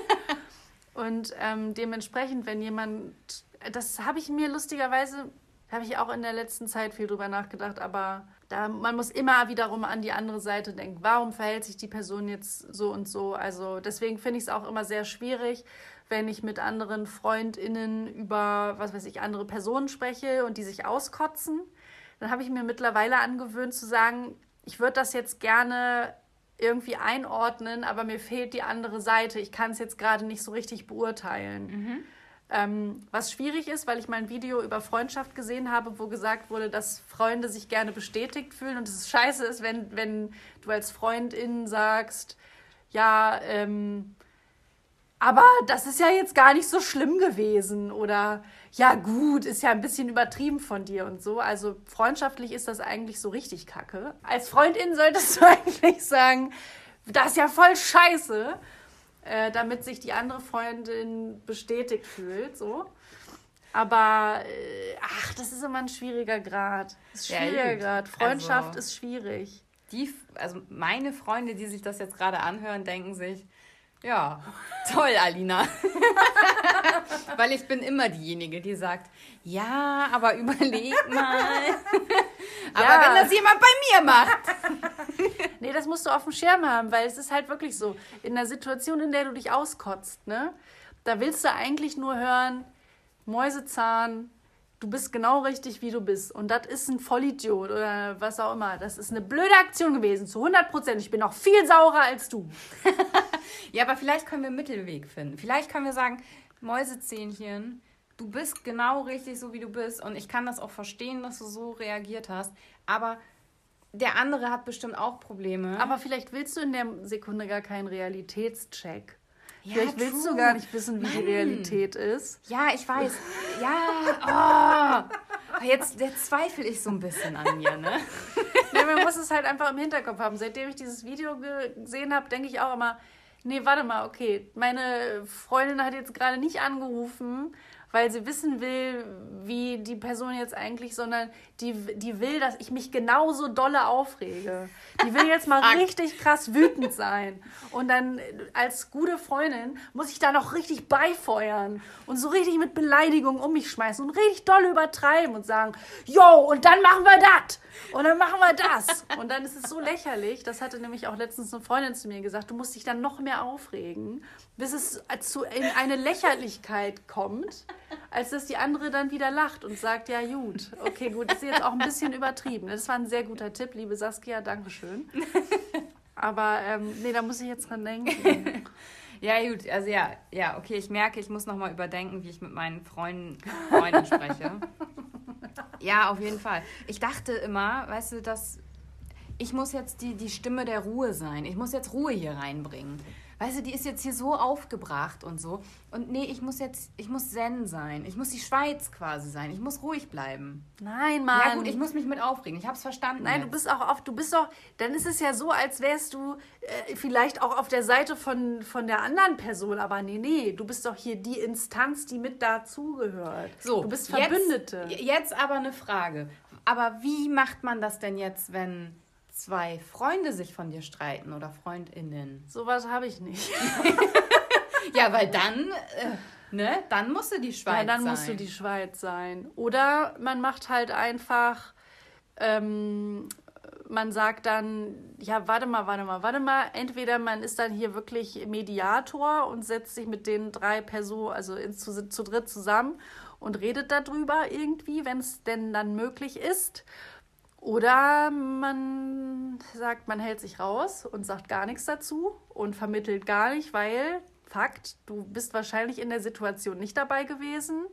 [SPEAKER 1] und ähm, dementsprechend, wenn jemand, das habe ich mir lustigerweise, habe ich auch in der letzten Zeit viel drüber nachgedacht, aber da, man muss immer wiederum an die andere Seite denken. Warum verhält sich die Person jetzt so und so? Also deswegen finde ich es auch immer sehr schwierig, wenn ich mit anderen FreundInnen über, was weiß ich, andere Personen spreche und die sich auskotzen. Dann habe ich mir mittlerweile angewöhnt zu sagen, ich würde das jetzt gerne irgendwie einordnen, aber mir fehlt die andere Seite. Ich kann es jetzt gerade nicht so richtig beurteilen. Mhm. Ähm, was schwierig ist, weil ich mal ein Video über Freundschaft gesehen habe, wo gesagt wurde, dass Freunde sich gerne bestätigt fühlen und es scheiße ist, wenn, wenn du als Freundin sagst, ja, ähm, aber das ist ja jetzt gar nicht so schlimm gewesen oder ja gut, ist ja ein bisschen übertrieben von dir und so. Also freundschaftlich ist das eigentlich so richtig kacke. Als Freundin solltest du eigentlich sagen, das ist ja voll scheiße äh, damit sich die andere Freundin bestätigt fühlt. So. Aber äh, ach, das ist immer ein schwieriger Grad. Das ist
[SPEAKER 2] Ja,
[SPEAKER 1] schwieriger
[SPEAKER 2] gut.
[SPEAKER 1] Grad. Freundschaft
[SPEAKER 2] Also-
[SPEAKER 1] ist schwierig.
[SPEAKER 2] Die, also meine Freunde, die sich das jetzt gerade anhören, denken sich, ja, toll, Alina. Weil ich bin immer diejenige, die sagt, ja, aber überleg mal. aber
[SPEAKER 1] Ja.
[SPEAKER 2] wenn das jemand bei mir macht.
[SPEAKER 1] Nee, das musst du auf dem Schirm haben, weil es ist halt wirklich so. In der Situation, in der du dich auskotzt, ne? Da willst du eigentlich nur hören, Mäusezahn, du bist genau richtig, wie du bist. Und das ist ein Vollidiot oder was auch immer. Das ist eine blöde Aktion gewesen, zu 100 Prozent. Ich bin noch viel saurer als du.
[SPEAKER 2] Ja, aber vielleicht können wir einen Mittelweg finden. Vielleicht können wir sagen, Mäusezähnchen, du bist genau richtig so, wie du bist. Und ich kann das auch verstehen, dass du so reagiert hast. Aber der andere hat bestimmt auch Probleme.
[SPEAKER 1] Aber vielleicht willst du in der Sekunde gar keinen Realitätscheck.
[SPEAKER 2] Ja,
[SPEAKER 1] vielleicht willst
[SPEAKER 2] true.
[SPEAKER 1] du gar nicht wissen, wie die
[SPEAKER 2] Mann.
[SPEAKER 1] Realität ist.
[SPEAKER 2] Ja, ich weiß. Ja, oh. Jetzt, jetzt zweifle ich so ein bisschen an mir, ne?
[SPEAKER 1] Nee, man muss es halt einfach im Hinterkopf haben. Seitdem ich dieses Video gesehen habe, denke ich auch immer, nee, warte mal, okay, meine Freundin hat jetzt gerade nicht angerufen, weil sie wissen will, wie die Person jetzt eigentlich, sondern die, die will, dass ich mich genauso dolle aufrege. Die will jetzt mal richtig krass wütend sein. Und dann als gute Freundin muss ich da noch richtig beifeuern und so richtig mit Beleidigungen um mich schmeißen und richtig doll übertreiben und sagen, yo, und dann machen wir das. Und dann machen wir das. Und dann ist es so lächerlich. Das hatte nämlich auch letztens eine Freundin zu mir gesagt. Du musst dich dann noch mehr aufregen, bis es zu in eine Lächerlichkeit kommt, als dass die andere dann wieder lacht und sagt, ja gut, okay, gut, das ist jetzt auch ein bisschen übertrieben. Das war ein sehr guter Tipp, liebe Saskia, Dankeschön. Aber ähm, nee, da muss ich jetzt dran denken.
[SPEAKER 2] Ja, gut, also ja, ja, okay, ich merke, ich muss nochmal überdenken, wie ich mit meinen Freunden, Freunden spreche. Ja, auf jeden Fall. Ich dachte immer, weißt du, dass ich muss jetzt die, die Stimme der Ruhe sein. Ich muss jetzt Ruhe hier reinbringen. Weißt du, die ist jetzt hier so aufgebracht und so. Und nee, ich muss jetzt, ich muss Zen sein. Ich muss die Schweiz quasi sein. Ich muss ruhig bleiben.
[SPEAKER 1] Nein, Mann.
[SPEAKER 2] Ja gut, ich muss mich mit aufregen. Ich hab's verstanden.
[SPEAKER 1] Nein, du
[SPEAKER 2] jetzt.
[SPEAKER 1] bist auch auf, du bist doch, dann ist es ja so, als wärst du äh, vielleicht auch auf der Seite von, von der anderen Person, aber nee, nee, du bist doch hier die Instanz, die mit dazugehört.
[SPEAKER 2] So,
[SPEAKER 1] du bist Verbündete.
[SPEAKER 2] Jetzt, jetzt aber eine Frage. Aber wie macht man das denn jetzt, wenn zwei Freunde sich von dir streiten oder Freundinnen?
[SPEAKER 1] Sowas habe ich nicht.
[SPEAKER 2] Ja, weil dann, äh, ne, dann musst du die Schweiz
[SPEAKER 1] Ja, dann
[SPEAKER 2] sein.
[SPEAKER 1] musst du die Schweiz sein. Oder man macht halt einfach, ähm, man sagt dann, ja, warte mal, warte mal, warte mal. Entweder man ist dann hier wirklich Mediator und setzt sich mit den drei Personen, also ins, zu, zu dritt zusammen und redet darüber irgendwie, wenn es denn dann möglich ist. Oder man sagt, man hält sich raus und sagt gar nichts dazu und vermittelt gar nicht, weil, Fakt, du bist wahrscheinlich in der Situation nicht dabei gewesen.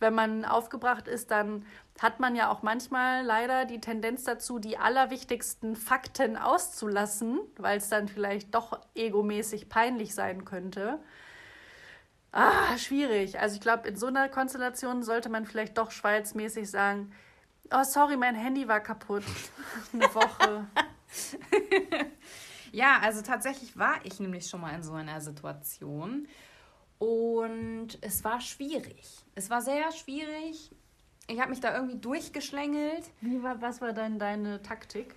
[SPEAKER 1] Wenn man aufgebracht ist, dann hat man ja auch manchmal leider die Tendenz dazu, die allerwichtigsten Fakten auszulassen, weil es dann vielleicht doch egomäßig peinlich sein könnte. Ah, schwierig. Also ich glaube, in so einer Konstellation sollte man vielleicht doch schweizmäßig sagen, oh sorry, mein Handy war kaputt. Eine Woche.
[SPEAKER 2] Ja, also tatsächlich war ich nämlich schon mal in so einer Situation und es war schwierig. Es war sehr schwierig. Ich habe mich da irgendwie durchgeschlängelt.
[SPEAKER 1] Wie war, was war denn deine Taktik?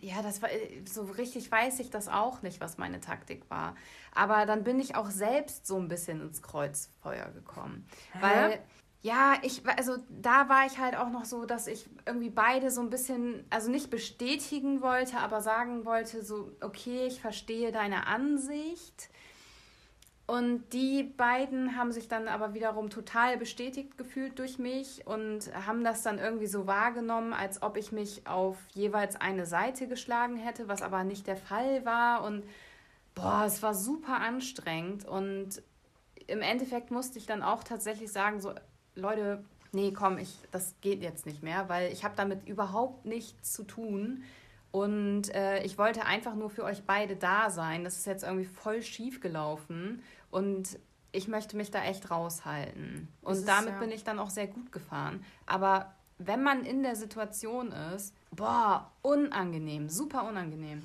[SPEAKER 2] Ja, das war so richtig weiß ich das auch nicht, was meine Taktik war. Aber dann bin ich auch selbst so ein bisschen ins Kreuzfeuer gekommen. Weil, ja, ich, also da war ich halt auch noch so, dass ich irgendwie beide so ein bisschen, also nicht bestätigen wollte, aber sagen wollte, so, okay, ich verstehe deine Ansicht. Und die beiden haben sich dann aber wiederum total bestätigt gefühlt durch mich und haben das dann irgendwie so wahrgenommen, als ob ich mich auf jeweils eine Seite geschlagen hätte, was aber nicht der Fall war. Und boah, es war super anstrengend. Und im Endeffekt musste ich dann auch tatsächlich sagen, so, Leute, nee, komm, ich, das geht jetzt nicht mehr, weil ich habe damit überhaupt nichts zu tun. Und äh, ich wollte einfach nur für euch beide da sein. Das ist jetzt irgendwie voll schief gelaufen. Und ich möchte mich da echt raushalten. Und
[SPEAKER 1] ist
[SPEAKER 2] damit
[SPEAKER 1] ja-
[SPEAKER 2] bin ich dann auch sehr gut gefahren. Aber wenn man in der Situation ist, boah, unangenehm, super unangenehm.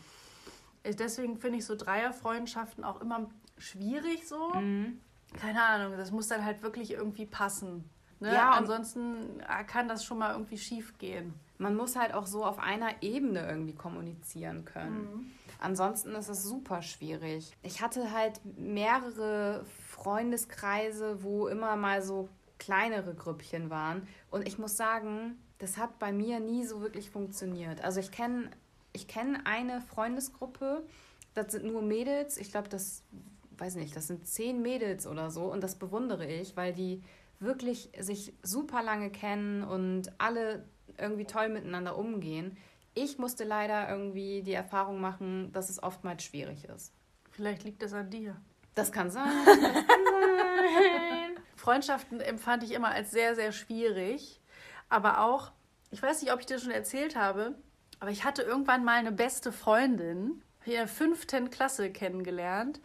[SPEAKER 1] Ich- Deswegen finde ich so Dreierfreundschaften auch immer schwierig so.
[SPEAKER 2] Mhm.
[SPEAKER 1] Keine Ahnung, das muss dann halt wirklich irgendwie passen. Ne? Ja, Ansonsten äh, kann das schon mal irgendwie schief gehen.
[SPEAKER 2] Man muss halt auch so auf einer Ebene irgendwie kommunizieren können. Mhm. Ansonsten ist es super schwierig. Ich hatte halt mehrere Freundeskreise, wo immer mal so kleinere Grüppchen waren. Und ich muss sagen, das hat bei mir nie so wirklich funktioniert. Also ich kenne ich kenn eine Freundesgruppe, das sind nur Mädels. Ich glaube, das, weiß nicht, das sind zehn Mädels oder so. Und das bewundere ich, weil die wirklich sich super lange kennen und alle irgendwie toll miteinander umgehen. Ich musste leider irgendwie die Erfahrung machen, dass es oftmals schwierig ist.
[SPEAKER 1] Vielleicht liegt es an dir.
[SPEAKER 2] Das kann sein. Das kann sein.
[SPEAKER 1] Freundschaften empfand ich immer als sehr, sehr schwierig. Aber auch, ich weiß nicht, ob ich dir schon erzählt habe, aber ich hatte irgendwann mal eine beste Freundin, in der fünften Klasse kennengelernt.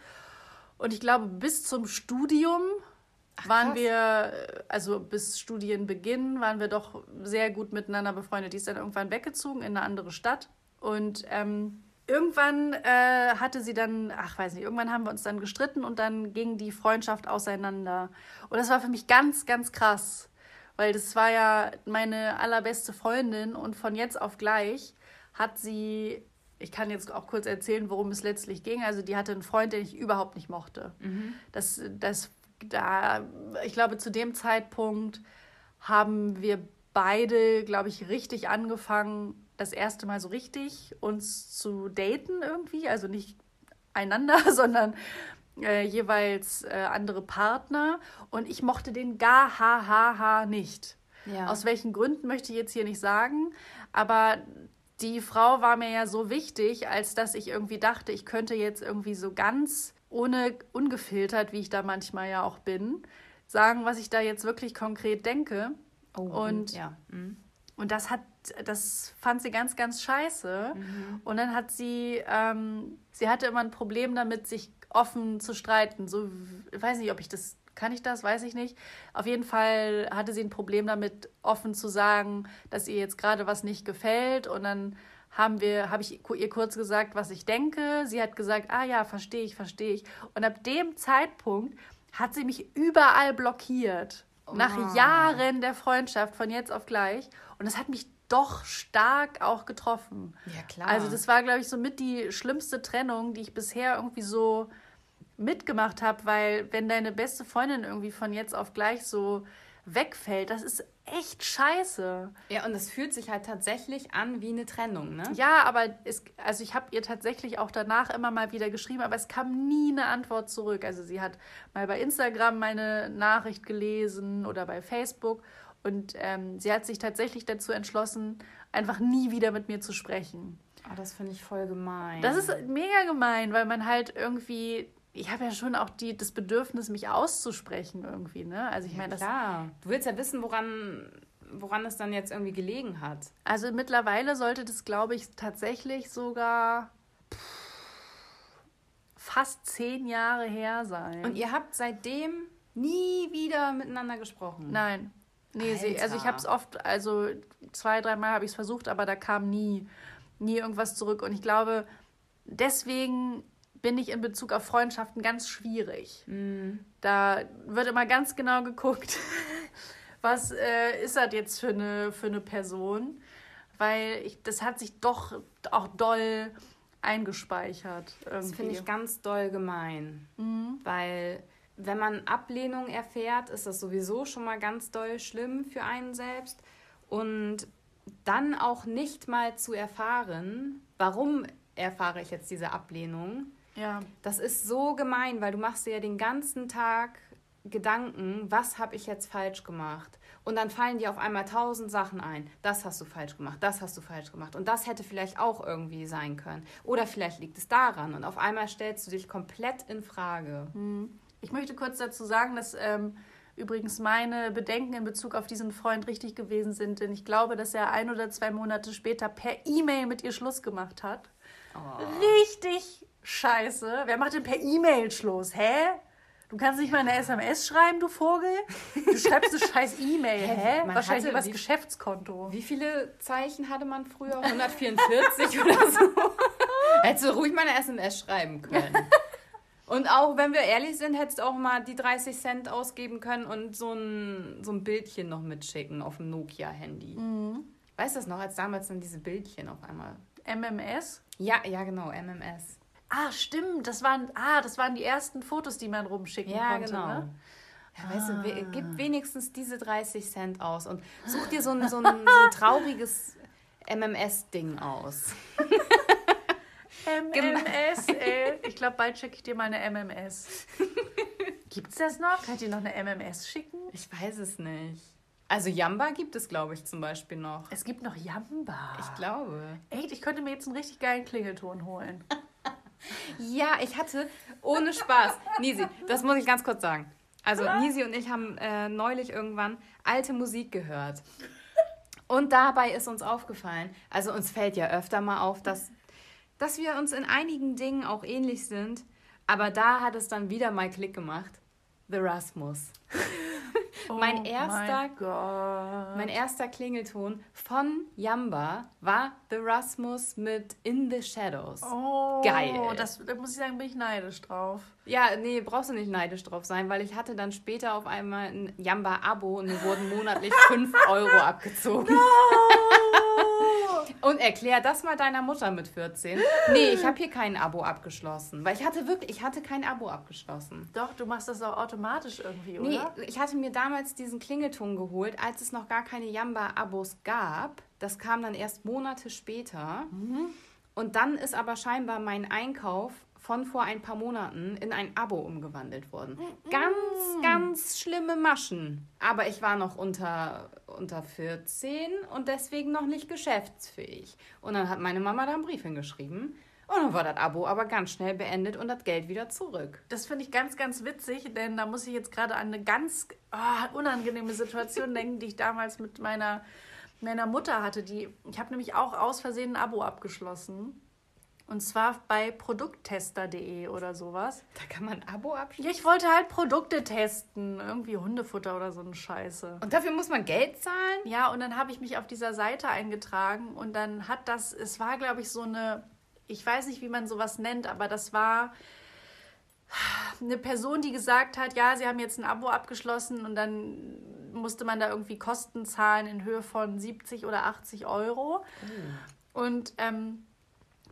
[SPEAKER 1] Und ich glaube, bis zum Studium Ach, waren wir, also bis Studienbeginn, waren wir doch sehr gut miteinander befreundet. Die ist dann irgendwann weggezogen in eine andere Stadt. Und ähm, irgendwann äh, hatte sie dann, ach weiß nicht, irgendwann haben wir uns dann gestritten und dann ging die Freundschaft auseinander. Und das war für mich ganz, ganz krass, weil das war ja meine allerbeste Freundin und von jetzt auf gleich hat sie, ich kann jetzt auch kurz erzählen, worum es letztlich ging. Also die hatte einen Freund, den ich überhaupt nicht mochte. Mhm. Das, das da, ich glaube, zu dem Zeitpunkt haben wir beide, glaube ich, richtig angefangen, das erste Mal so richtig uns zu daten irgendwie. Also nicht einander, sondern äh, jeweils äh, andere Partner. Und ich mochte den gar ha, ha, ha nicht. Ja. Aus welchen Gründen möchte ich jetzt hier nicht sagen. Aber die Frau war mir ja so wichtig, als dass ich irgendwie dachte, ich könnte jetzt irgendwie so ganz ohne ungefiltert, wie ich da manchmal ja auch bin, sagen, was ich da jetzt wirklich konkret denke. Oh, und ja. Mhm. Und das hat, das fand sie ganz, ganz scheiße. Mhm. Und dann hat sie, ähm, sie hatte immer ein Problem damit, sich offen zu streiten. So, weiß nicht, ob ich das, kann ich das, weiß ich nicht. Auf jeden Fall hatte sie ein Problem damit, offen zu sagen, dass ihr jetzt gerade was nicht gefällt. Und dann haben wir, habe ich ihr kurz gesagt, was ich denke. Sie hat gesagt, ah ja, verstehe ich, verstehe ich. Und ab dem Zeitpunkt hat sie mich überall blockiert. Oh. Nach Jahren der Freundschaft von jetzt auf gleich. Und das hat mich doch stark auch getroffen. Ja, klar. Also das war, glaube ich, so mit die schlimmste Trennung, die ich bisher irgendwie so mitgemacht habe, weil wenn deine beste Freundin irgendwie von jetzt auf gleich so wegfällt, das ist echt scheiße.
[SPEAKER 2] Ja, und es fühlt sich halt tatsächlich an wie eine Trennung, ne?
[SPEAKER 1] Ja, aber es, also ich habe ihr tatsächlich auch danach immer mal wieder geschrieben, aber es kam nie eine Antwort zurück. Also sie hat mal bei Instagram meine Nachricht gelesen oder bei Facebook und ähm, sie hat sich tatsächlich dazu entschlossen, einfach nie wieder mit mir zu sprechen.
[SPEAKER 2] Oh, das finde ich voll gemein.
[SPEAKER 1] Das ist mega gemein, weil man halt irgendwie ich habe ja schon auch die, das Bedürfnis, mich auszusprechen irgendwie. Ne? Also ich
[SPEAKER 2] ja, meine, klar. Du willst ja wissen, woran, woran es dann jetzt irgendwie gelegen hat.
[SPEAKER 1] Also mittlerweile sollte das, glaube ich, tatsächlich sogar fast zehn Jahre her sein.
[SPEAKER 2] Und ihr habt seitdem nie wieder miteinander gesprochen?
[SPEAKER 1] Nein. Nee, sie, also ich habe es oft, also zwei, dreimal habe ich es versucht, aber da kam nie, nie irgendwas zurück. Und ich glaube, deswegen bin ich in Bezug auf Freundschaften ganz schwierig. Mm. Da wird immer ganz genau geguckt, was äh, ist das jetzt für eine, für eine Person, weil ich, das hat sich doch auch doll eingespeichert.
[SPEAKER 2] Irgendwie. Das finde ich ganz doll gemein, mhm. weil wenn man Ablehnung erfährt, ist das sowieso schon mal ganz doll schlimm für einen selbst und dann auch nicht mal zu erfahren, warum erfahre ich jetzt diese Ablehnung, ja. Das ist so gemein, weil du machst dir ja den ganzen Tag Gedanken, was habe ich jetzt falsch gemacht? Und dann fallen dir auf einmal tausend Sachen ein. Das hast du falsch gemacht, das hast du falsch gemacht. Und das hätte vielleicht auch irgendwie sein können. Oder vielleicht liegt es daran. Und auf einmal stellst du dich komplett in Frage.
[SPEAKER 1] Hm. Ich möchte kurz dazu sagen, dass ähm, übrigens meine Bedenken in Bezug auf diesen Freund richtig gewesen sind. Denn ich glaube, dass er ein oder zwei Monate später per E-Mail mit ihr Schluss gemacht hat. Oh. Richtig scheiße. Wer macht denn per E-Mail Schluss? Hä? Du kannst nicht mal eine SMS schreiben, du Vogel? Du schreibst eine scheiß E-Mail, hä? Man Wahrscheinlich über das Geschäftskonto.
[SPEAKER 2] Wie viele Zeichen hatte man früher? 144 oder so? Hättest du ruhig mal eine SMS schreiben können. Und auch, wenn wir ehrlich sind, hättest du auch mal die 30 Cent ausgeben können und so ein, so ein Bildchen noch mitschicken auf dem Nokia-Handy. Mhm. Weißt du das noch, als damals dann diese Bildchen auf einmal?
[SPEAKER 1] MMS?
[SPEAKER 2] Ja, ja, genau, MMS.
[SPEAKER 1] Ah, stimmt. Das waren, ah, das waren die ersten Fotos, die man rumschicken ja, konnte. Genau. Ne?
[SPEAKER 2] Ja, weißt ah. du, gib wenigstens diese 30 Cent aus und such dir so ein, so ein, so ein trauriges MMS-Ding aus.
[SPEAKER 1] MMS, ey. Ich glaube, bald schicke ich dir mal eine MMS. Gibt's das noch? Kann ich dir noch eine MMS schicken?
[SPEAKER 2] Ich weiß es nicht. Also Jamba gibt es, glaube ich, zum Beispiel noch.
[SPEAKER 1] Es gibt noch Jamba.
[SPEAKER 2] Ich glaube.
[SPEAKER 1] Echt, ich könnte mir jetzt einen richtig geilen Klingelton holen.
[SPEAKER 2] Ja, ich hatte ohne Spaß. Nisi, das muss ich ganz kurz sagen. Also Nisi und ich haben äh, neulich irgendwann alte Musik gehört. Und dabei ist uns aufgefallen, also uns fällt ja öfter mal auf, dass dass wir uns in einigen Dingen auch ähnlich sind. Aber da hat es dann wieder mal Klick gemacht. The Rasmus. Oh mein erster, mein, mein erster Klingelton von Yamba war The Rasmus mit In the Shadows.
[SPEAKER 1] Oh, geil. Das, da muss ich sagen, bin ich neidisch drauf.
[SPEAKER 2] Ja, nee, brauchst du nicht neidisch drauf sein, weil ich hatte dann später auf einmal ein Yamba-Abo und mir wurden monatlich 5 Euro abgezogen. No! Und erklär das mal deiner Mutter mit 14. Nee, ich habe hier kein Abo abgeschlossen. Weil ich hatte wirklich, ich hatte kein Abo abgeschlossen.
[SPEAKER 1] Doch, du machst das auch automatisch irgendwie, oder?
[SPEAKER 2] Nee, ich hatte mir damals diesen Klingelton geholt, als es noch gar keine Jamba-Abos gab. Das kam dann erst Monate später. Mhm. Und dann ist aber scheinbar mein Einkauf von vor ein paar Monaten in ein Abo umgewandelt worden. Ganz, ganz schlimme Maschen. Aber ich war noch unter, unter 14 und deswegen noch nicht geschäftsfähig. Und dann hat meine Mama da einen Brief hingeschrieben. Und dann war das Abo aber ganz schnell beendet und das Geld wieder zurück.
[SPEAKER 1] Das finde ich ganz, ganz witzig, denn da muss ich jetzt gerade an eine ganz oh, unangenehme Situation denken, die ich damals mit meiner, meiner Mutter hatte. Die, ich habe nämlich auch aus Versehen ein Abo abgeschlossen. Und zwar bei produkttester.de oder sowas.
[SPEAKER 2] Da kann man ein Abo abschließen?
[SPEAKER 1] Ja, ich wollte halt Produkte testen. Irgendwie Hundefutter oder so eine Scheiße.
[SPEAKER 2] Und dafür muss man Geld zahlen?
[SPEAKER 1] Ja, und dann habe ich mich auf dieser Seite eingetragen und dann hat das, es war, glaube ich, so eine, ich weiß nicht, wie man sowas nennt, aber das war eine Person, die gesagt hat, ja, sie haben jetzt ein Abo abgeschlossen und dann musste man da irgendwie Kosten zahlen in Höhe von 70 oder 80 Euro. Oh. Und ähm,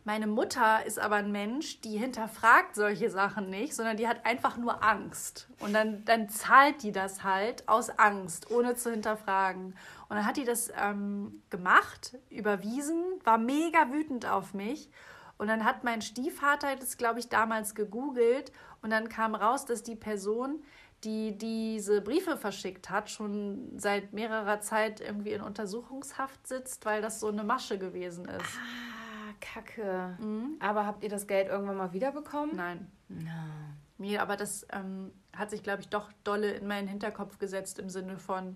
[SPEAKER 1] meine Mutter ist aber ein Mensch, die hinterfragt solche Sachen nicht, sondern die hat einfach nur Angst. Und dann, dann zahlt die das halt aus Angst, ohne zu hinterfragen. Und dann hat die das ähm, gemacht, überwiesen, war mega wütend auf mich. Und dann hat mein Stiefvater das, glaube ich, damals gegoogelt. Und dann kam raus, dass die Person, die diese Briefe verschickt hat, schon seit mehrerer Zeit irgendwie in Untersuchungshaft sitzt, weil das so eine Masche gewesen ist.
[SPEAKER 2] Ah. Kacke. Mhm. Aber habt ihr das Geld irgendwann mal wiederbekommen?
[SPEAKER 1] Nein. No. Nee, aber das ähm, hat sich, glaube ich, doch dolle in meinen Hinterkopf gesetzt im Sinne von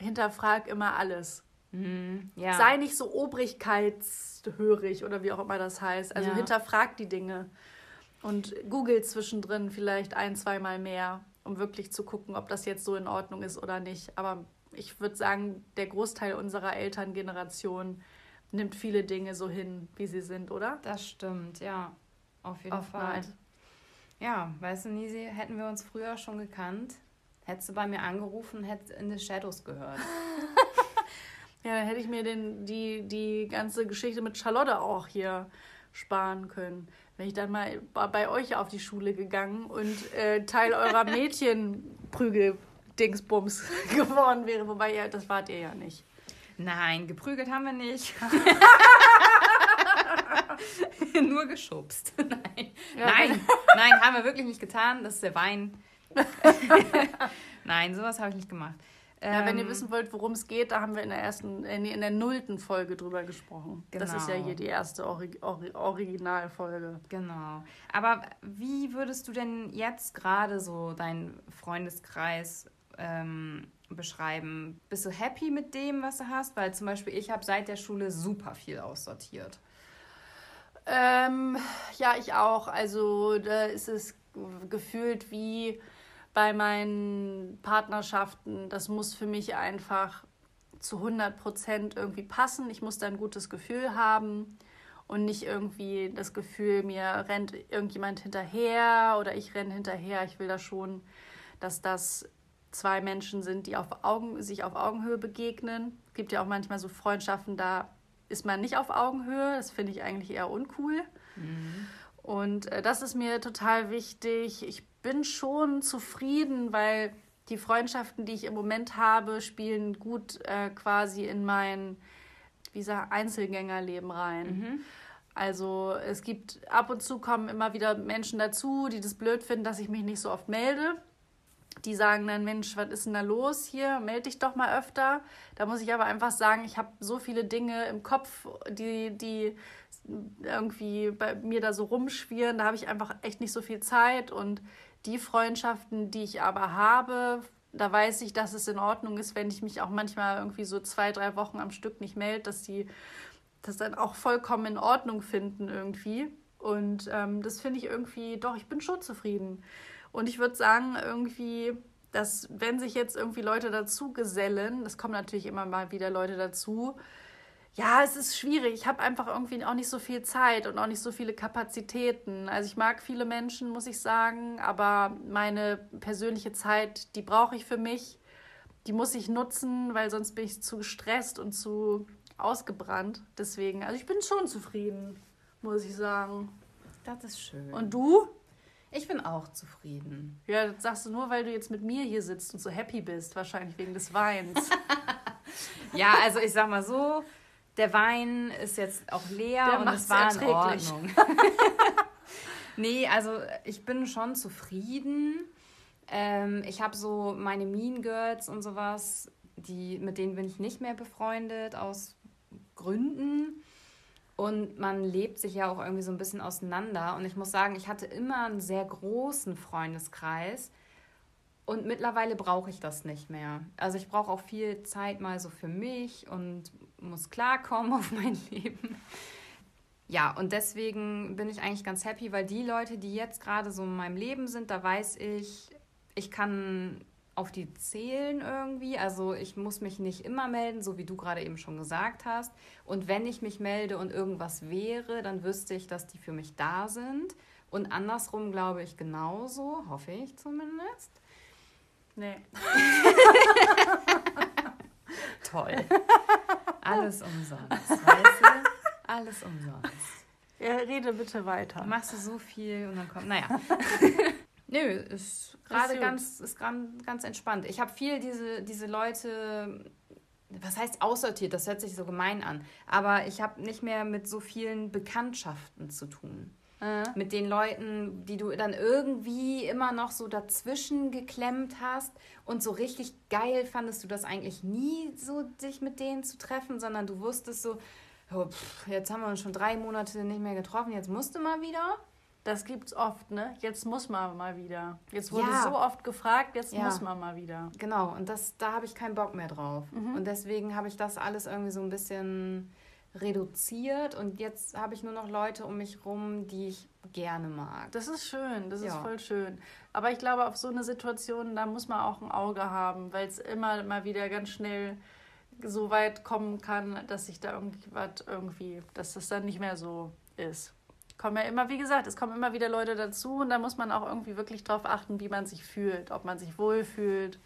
[SPEAKER 1] hinterfrag immer alles. Mhm, ja. Sei nicht so obrigkeitshörig oder wie auch immer das heißt. Also ja. hinterfrag die Dinge und google zwischendrin vielleicht ein, zweimal mehr, um wirklich zu gucken, ob das jetzt so in Ordnung ist oder nicht. Aber ich würde sagen, der Großteil unserer Elterngeneration nimmt viele Dinge so hin, wie sie sind, oder?
[SPEAKER 2] Das stimmt, ja. Auf jeden Oftmals. Fall. Ja, weißt du, Nisi, hätten wir uns früher schon gekannt, hättest du bei mir angerufen, hättest in the Shadows gehört.
[SPEAKER 1] ja, dann hätte ich mir den, die, die ganze Geschichte mit Charlotte auch hier sparen können. Wenn ich dann mal bei euch auf die Schule gegangen und äh, Teil eurer Mädchenprügel-Dingsbums geworden wäre, wobei ja, das wart ihr ja nicht.
[SPEAKER 2] Nein, geprügelt haben wir nicht. Nur geschubst. Nein. Ja. Nein, nein, haben wir wirklich nicht getan. Das ist der Wein. nein, sowas habe ich nicht gemacht.
[SPEAKER 1] Ja, wenn ihr ähm, wissen wollt, worum es geht, da haben wir in der ersten, äh, in der nullten Folge drüber gesprochen. Genau. Das ist ja hier die erste Ori Ori Originalfolge.
[SPEAKER 2] Genau. Aber wie würdest du denn jetzt gerade so deinen Freundeskreis ähm, beschreiben. Bist du happy mit dem, was du hast? Weil zum Beispiel ich habe seit der Schule super viel aussortiert.
[SPEAKER 1] Ähm, ja, ich auch. Also da ist es gefühlt wie bei meinen Partnerschaften. Das muss für mich einfach zu 100 Prozent irgendwie passen. Ich muss da ein gutes Gefühl haben. und nicht irgendwie das Gefühl, mir rennt irgendjemand hinterher oder ich renne hinterher. Ich will da schon, dass das zwei Menschen sind, die auf Augen, sich auf Augenhöhe begegnen. Es gibt ja auch manchmal so Freundschaften, da ist man nicht auf Augenhöhe. Das finde ich eigentlich eher uncool. Mhm. Und äh, das ist mir total wichtig. Ich bin schon zufrieden, weil die Freundschaften, die ich im Moment habe, spielen gut äh, quasi in mein wie sag, Einzelgängerleben rein. Mhm. Also es gibt ab und zu kommen immer wieder Menschen dazu, die das blöd finden, dass ich mich nicht so oft melde. Die sagen dann, Mensch, was ist denn da los hier? Melde dich doch mal öfter. Da muss ich aber einfach sagen, ich habe so viele Dinge im Kopf, die, die irgendwie bei mir da so rumschwirren. Da habe ich einfach echt nicht so viel Zeit. Und die Freundschaften, die ich aber habe, da weiß ich, dass es in Ordnung ist, wenn ich mich auch manchmal irgendwie so zwei, drei Wochen am Stück nicht melde, dass die das dann auch vollkommen in Ordnung finden irgendwie. Und ähm, das finde ich irgendwie, doch, ich bin schon zufrieden. Und ich würde sagen, irgendwie, dass wenn sich jetzt irgendwie Leute dazu gesellen, das kommen natürlich immer mal wieder Leute dazu, ja, es ist schwierig. Ich habe einfach irgendwie auch nicht so viel Zeit und auch nicht so viele Kapazitäten. Also ich mag viele Menschen, muss ich sagen, aber meine persönliche Zeit, die brauche ich für mich. Die muss ich nutzen, weil sonst bin ich zu gestresst und zu ausgebrannt. Deswegen, also ich bin schon zufrieden, muss ich sagen.
[SPEAKER 2] Das ist schön.
[SPEAKER 1] Und du?
[SPEAKER 2] Ich bin auch zufrieden.
[SPEAKER 1] Ja, das sagst du nur, weil du jetzt mit mir hier sitzt und so happy bist, wahrscheinlich wegen des Weins.
[SPEAKER 2] ja, also ich sag mal so, der Wein ist jetzt auch leer der und es war in Ordnung. nee, also ich bin schon zufrieden. Ähm, ich habe so meine Mean Girls und sowas, die, mit denen bin ich nicht mehr befreundet aus Gründen. Und man lebt sich ja auch irgendwie so ein bisschen auseinander. Und ich muss sagen, ich hatte immer einen sehr großen Freundeskreis. Und mittlerweile brauche ich das nicht mehr. Also ich brauche auch viel Zeit mal so für mich und muss klarkommen auf mein Leben. Ja, und deswegen bin ich eigentlich ganz happy, weil die Leute, die jetzt gerade so in meinem Leben sind, da weiß ich, ich kann auf die zählen irgendwie. Also ich muss mich nicht immer melden, so wie du gerade eben schon gesagt hast. Und wenn ich mich melde und irgendwas wäre, dann wüsste ich, dass die für mich da sind. Und andersrum glaube ich genauso, hoffe ich zumindest. Nee. Toll. Alles umsonst, weißt du? Alles umsonst.
[SPEAKER 1] Ja, rede bitte weiter.
[SPEAKER 2] Machst du so viel und dann kommt, naja. Nö, ist gerade ganz, ist ganz, ganz entspannt. Ich habe viel diese, diese Leute, was heißt aussortiert, das hört sich so gemein an, aber ich habe nicht mehr mit so vielen Bekanntschaften zu tun. Mhm. Mit den Leuten, die du dann irgendwie immer noch so dazwischen geklemmt hast und so richtig geil fandest du das eigentlich nie, so dich mit denen zu treffen, sondern du wusstest so, oh, pff, jetzt haben wir uns schon drei Monate nicht mehr getroffen, jetzt musst du mal wieder.
[SPEAKER 1] Das gibt's oft, ne? Jetzt muss man mal wieder. Jetzt wurde ja. so oft gefragt, jetzt ja. muss man mal wieder.
[SPEAKER 2] Genau, und das, da habe ich keinen Bock mehr drauf. Mhm. Und deswegen habe ich das alles irgendwie so ein bisschen reduziert und jetzt habe ich nur noch Leute um mich rum, die ich gerne mag.
[SPEAKER 1] Das ist schön, das ja. ist voll schön. Aber ich glaube, auf so eine Situation, da muss man auch ein Auge haben, weil es immer mal wieder ganz schnell so weit kommen kann, dass sich da irgendwas irgendwie, dass das dann nicht mehr so ist. Kommen ja immer, wie gesagt, es kommen immer wieder Leute dazu und da muss man auch irgendwie wirklich drauf achten, wie man sich fühlt, ob man sich wohlfühlt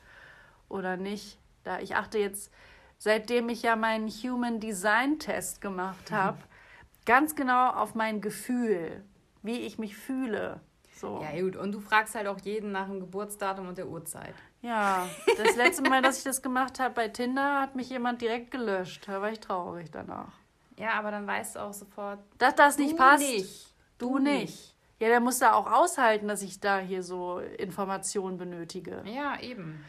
[SPEAKER 1] oder nicht. Da ich achte jetzt seitdem ich ja meinen Human Design Test gemacht habe, mhm. ganz genau auf mein Gefühl, wie ich mich fühle. So.
[SPEAKER 2] Ja, gut. Und du fragst halt auch jeden nach dem Geburtsdatum und der Uhrzeit.
[SPEAKER 1] Ja, das letzte Mal, dass ich das gemacht habe bei Tinder, hat mich jemand direkt gelöscht. Da war ich traurig danach.
[SPEAKER 2] Ja, aber dann weißt du auch sofort,
[SPEAKER 1] dass das nicht passt. Nicht. Du, du nicht. nicht. Ja, der muss da auch aushalten, dass ich da hier so Informationen benötige.
[SPEAKER 2] Ja, eben.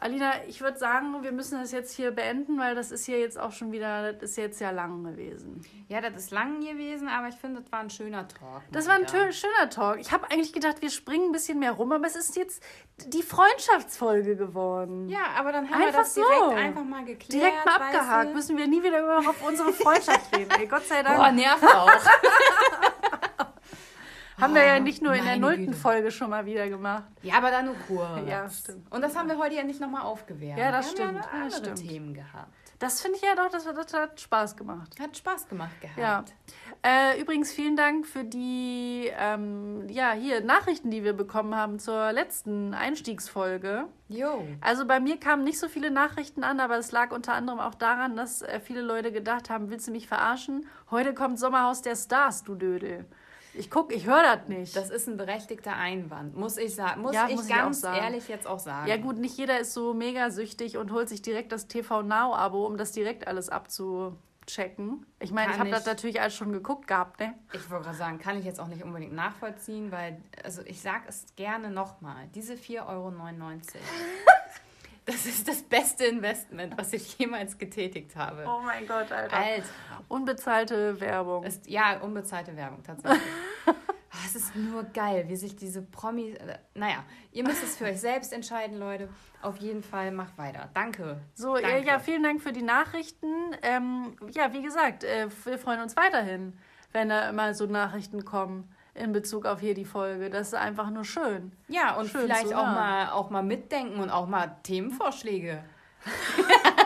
[SPEAKER 1] Alina, ich würde sagen, wir müssen das jetzt hier beenden, weil das ist hier jetzt auch schon wieder, das ist jetzt ja lang gewesen.
[SPEAKER 2] Ja, das ist lang gewesen, aber ich finde, das war ein schöner Talk.
[SPEAKER 1] Das war ein schöner Talk. Ich habe eigentlich gedacht, wir springen ein bisschen mehr rum, aber es ist jetzt die Freundschaftsfolge geworden.
[SPEAKER 2] Ja, aber dann haben einfach wir das direkt so. einfach mal geklärt.
[SPEAKER 1] Direkt mal abgehakt. Müssen wir nie wieder über unsere Freundschaft reden. Ey, Gott sei Dank.
[SPEAKER 2] Boah, nervt auch.
[SPEAKER 1] Haben wir ja
[SPEAKER 2] Oh,
[SPEAKER 1] nicht nur in der nullten. Folge schon mal wieder gemacht.
[SPEAKER 2] Ja, aber dann nur kurz.
[SPEAKER 1] Ja, stimmt.
[SPEAKER 2] Und das haben wir heute ja nicht nochmal aufgewärmt.
[SPEAKER 1] Ja, das
[SPEAKER 2] wir
[SPEAKER 1] stimmt,
[SPEAKER 2] Haben ja andere
[SPEAKER 1] stimmt.
[SPEAKER 2] Themen gehabt.
[SPEAKER 1] Das finde ich ja doch, das, das hat Spaß gemacht.
[SPEAKER 2] Hat Spaß gemacht gehabt.
[SPEAKER 1] Ja. Äh, übrigens vielen Dank für die ähm, ja, hier Nachrichten, die wir bekommen haben zur letzten Einstiegsfolge.
[SPEAKER 2] Jo.
[SPEAKER 1] Also bei mir kamen nicht so viele Nachrichten an, aber es lag unter anderem auch daran, dass äh, viele Leute gedacht haben, willst du mich verarschen? Heute kommt Sommerhaus der Stars, du Dödel. Ich guck, ich höre das nicht.
[SPEAKER 2] Das ist ein berechtigter Einwand, muss ich sagen. Muss
[SPEAKER 1] Ja,
[SPEAKER 2] ich
[SPEAKER 1] muss ich
[SPEAKER 2] ganz
[SPEAKER 1] sagen.
[SPEAKER 2] ehrlich jetzt auch sagen.
[SPEAKER 1] ja gut, nicht jeder ist so mega süchtig und holt sich direkt das TV Now Abo, um das direkt alles abzuchecken. Ich meine, ich habe das
[SPEAKER 2] ich.
[SPEAKER 1] natürlich alles schon geguckt gehabt, ne?
[SPEAKER 2] Ich wollte gerade sagen, kann ich jetzt auch nicht unbedingt nachvollziehen, weil, also ich sage es gerne nochmal, diese 4,99 Euro, das ist das beste Investment, was ich jemals getätigt habe.
[SPEAKER 1] Oh mein Gott, Alter.
[SPEAKER 2] Alter.
[SPEAKER 1] Unbezahlte Werbung.
[SPEAKER 2] Ist, ja, unbezahlte Werbung tatsächlich. Es ist nur geil, wie sich diese Promis. Äh, naja, ihr müsst es für euch selbst entscheiden, Leute. Auf jeden Fall macht weiter. Danke.
[SPEAKER 1] So,
[SPEAKER 2] Danke.
[SPEAKER 1] ja, vielen Dank für die Nachrichten. Ähm, ja, wie gesagt, äh, wir freuen uns weiterhin, wenn da immer so Nachrichten kommen in Bezug auf hier die Folge. Das ist einfach nur schön.
[SPEAKER 2] Ja, und
[SPEAKER 1] Schön
[SPEAKER 2] vielleicht auch mal, auch mal mitdenken und auch mal Themenvorschläge.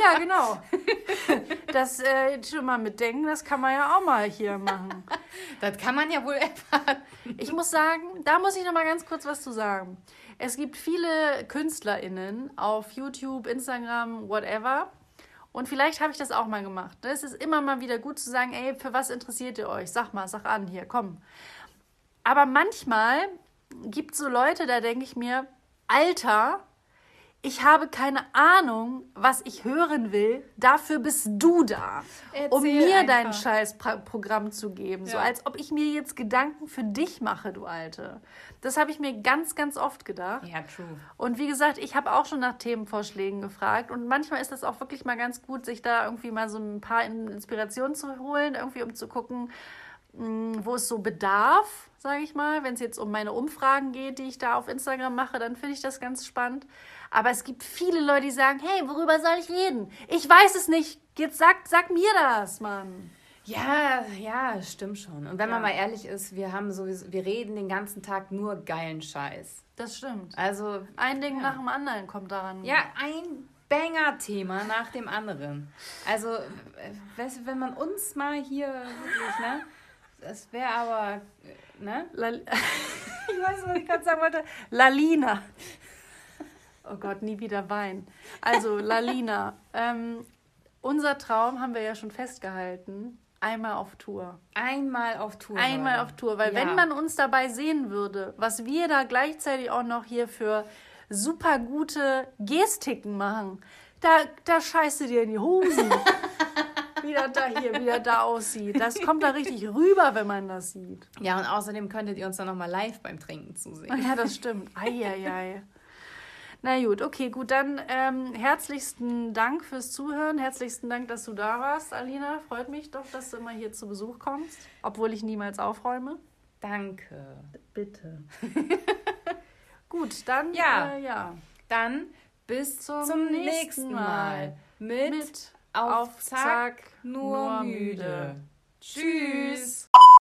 [SPEAKER 1] Ja, genau. Das äh, schon mal mitdenken, das kann man ja auch mal hier machen.
[SPEAKER 2] Das kann man ja wohl erfahren.
[SPEAKER 1] Ich muss sagen, da muss ich noch mal ganz kurz was zu sagen. Es gibt viele KünstlerInnen auf YouTube, Instagram, whatever. Und vielleicht habe ich das auch mal gemacht. ne? Es ist immer mal wieder gut zu sagen, ey, für was interessiert ihr euch? Sag mal, sag an, hier, komm. Aber manchmal gibt es so Leute, da denke ich mir, Alter, ich habe keine Ahnung, was ich hören will. Dafür bist du da, um
[SPEAKER 2] Erzähl
[SPEAKER 1] mir
[SPEAKER 2] einfach.
[SPEAKER 1] dein scheiß Pra- Programm zu geben. So
[SPEAKER 2] Ja.
[SPEAKER 1] als ob ich mir jetzt Gedanken für dich mache, du Alte. Das habe ich mir ganz, ganz oft gedacht.
[SPEAKER 2] Ja, true.
[SPEAKER 1] Und wie gesagt, ich habe auch schon nach Themenvorschlägen gefragt. Und manchmal ist das auch wirklich mal ganz gut, sich da irgendwie mal so ein paar In- Inspirationen zu holen, irgendwie um zu gucken, mh, wo es so bedarf, sage ich mal. Wenn es jetzt um meine Umfragen geht, die ich da auf Instagram mache, dann finde ich das ganz spannend. Aber es gibt viele Leute, die sagen, hey, worüber soll ich reden? Ich weiß es nicht. Jetzt sag, sag mir das, Mann.
[SPEAKER 2] Ja, ja, stimmt schon. Und wenn man
[SPEAKER 1] Ja.
[SPEAKER 2] mal ehrlich ist, wir haben sowieso, wir reden den ganzen Tag nur geilen Scheiß.
[SPEAKER 1] Das stimmt.
[SPEAKER 2] Also,
[SPEAKER 1] Ein Ding
[SPEAKER 2] Ja.
[SPEAKER 1] nach dem anderen kommt daran.
[SPEAKER 2] ja, ein Banger-Thema nach dem anderen. Also, wenn man uns mal hier wirklich, ne? Das wäre aber, äh, ne?
[SPEAKER 1] La ich weiß, was ich gerade sagen wollte. Lalina. Oh Gott, nie wieder Wein. Also, Lalina. Ähm, unser Traum haben wir ja schon festgehalten. Einmal auf Tour.
[SPEAKER 2] Einmal auf Tour.
[SPEAKER 1] Einmal
[SPEAKER 2] Leute.
[SPEAKER 1] auf Tour. Weil
[SPEAKER 2] Ja.
[SPEAKER 1] wenn man uns dabei sehen würde, was wir da gleichzeitig auch noch hier für super gute Gestiken machen, da, da scheißt du dir in die Hosen. wie das da hier, wie das da aussieht. Das kommt da richtig rüber, wenn man das sieht.
[SPEAKER 2] Ja, und außerdem könntet ihr uns dann nochmal live beim Trinken zusehen.
[SPEAKER 1] Ja, das stimmt. Eieiei. Na gut, okay, gut. Dann ähm, herzlichsten Dank fürs Zuhören. Herzlichsten Dank, dass du da warst, Alina. Freut mich doch, dass du immer hier zu Besuch kommst, obwohl ich niemals aufräume.
[SPEAKER 2] Danke.
[SPEAKER 1] Bitte. gut, dann
[SPEAKER 2] Ja.
[SPEAKER 1] Äh, ja.
[SPEAKER 2] Dann bis
[SPEAKER 1] Zum
[SPEAKER 2] zum,
[SPEAKER 1] nächsten
[SPEAKER 2] nächsten Mal. Mit,
[SPEAKER 1] Mit
[SPEAKER 2] auf,
[SPEAKER 1] auf
[SPEAKER 2] Zack,
[SPEAKER 1] Zack,
[SPEAKER 2] nur
[SPEAKER 1] nur
[SPEAKER 2] müde.
[SPEAKER 1] müde.
[SPEAKER 2] Tschüss.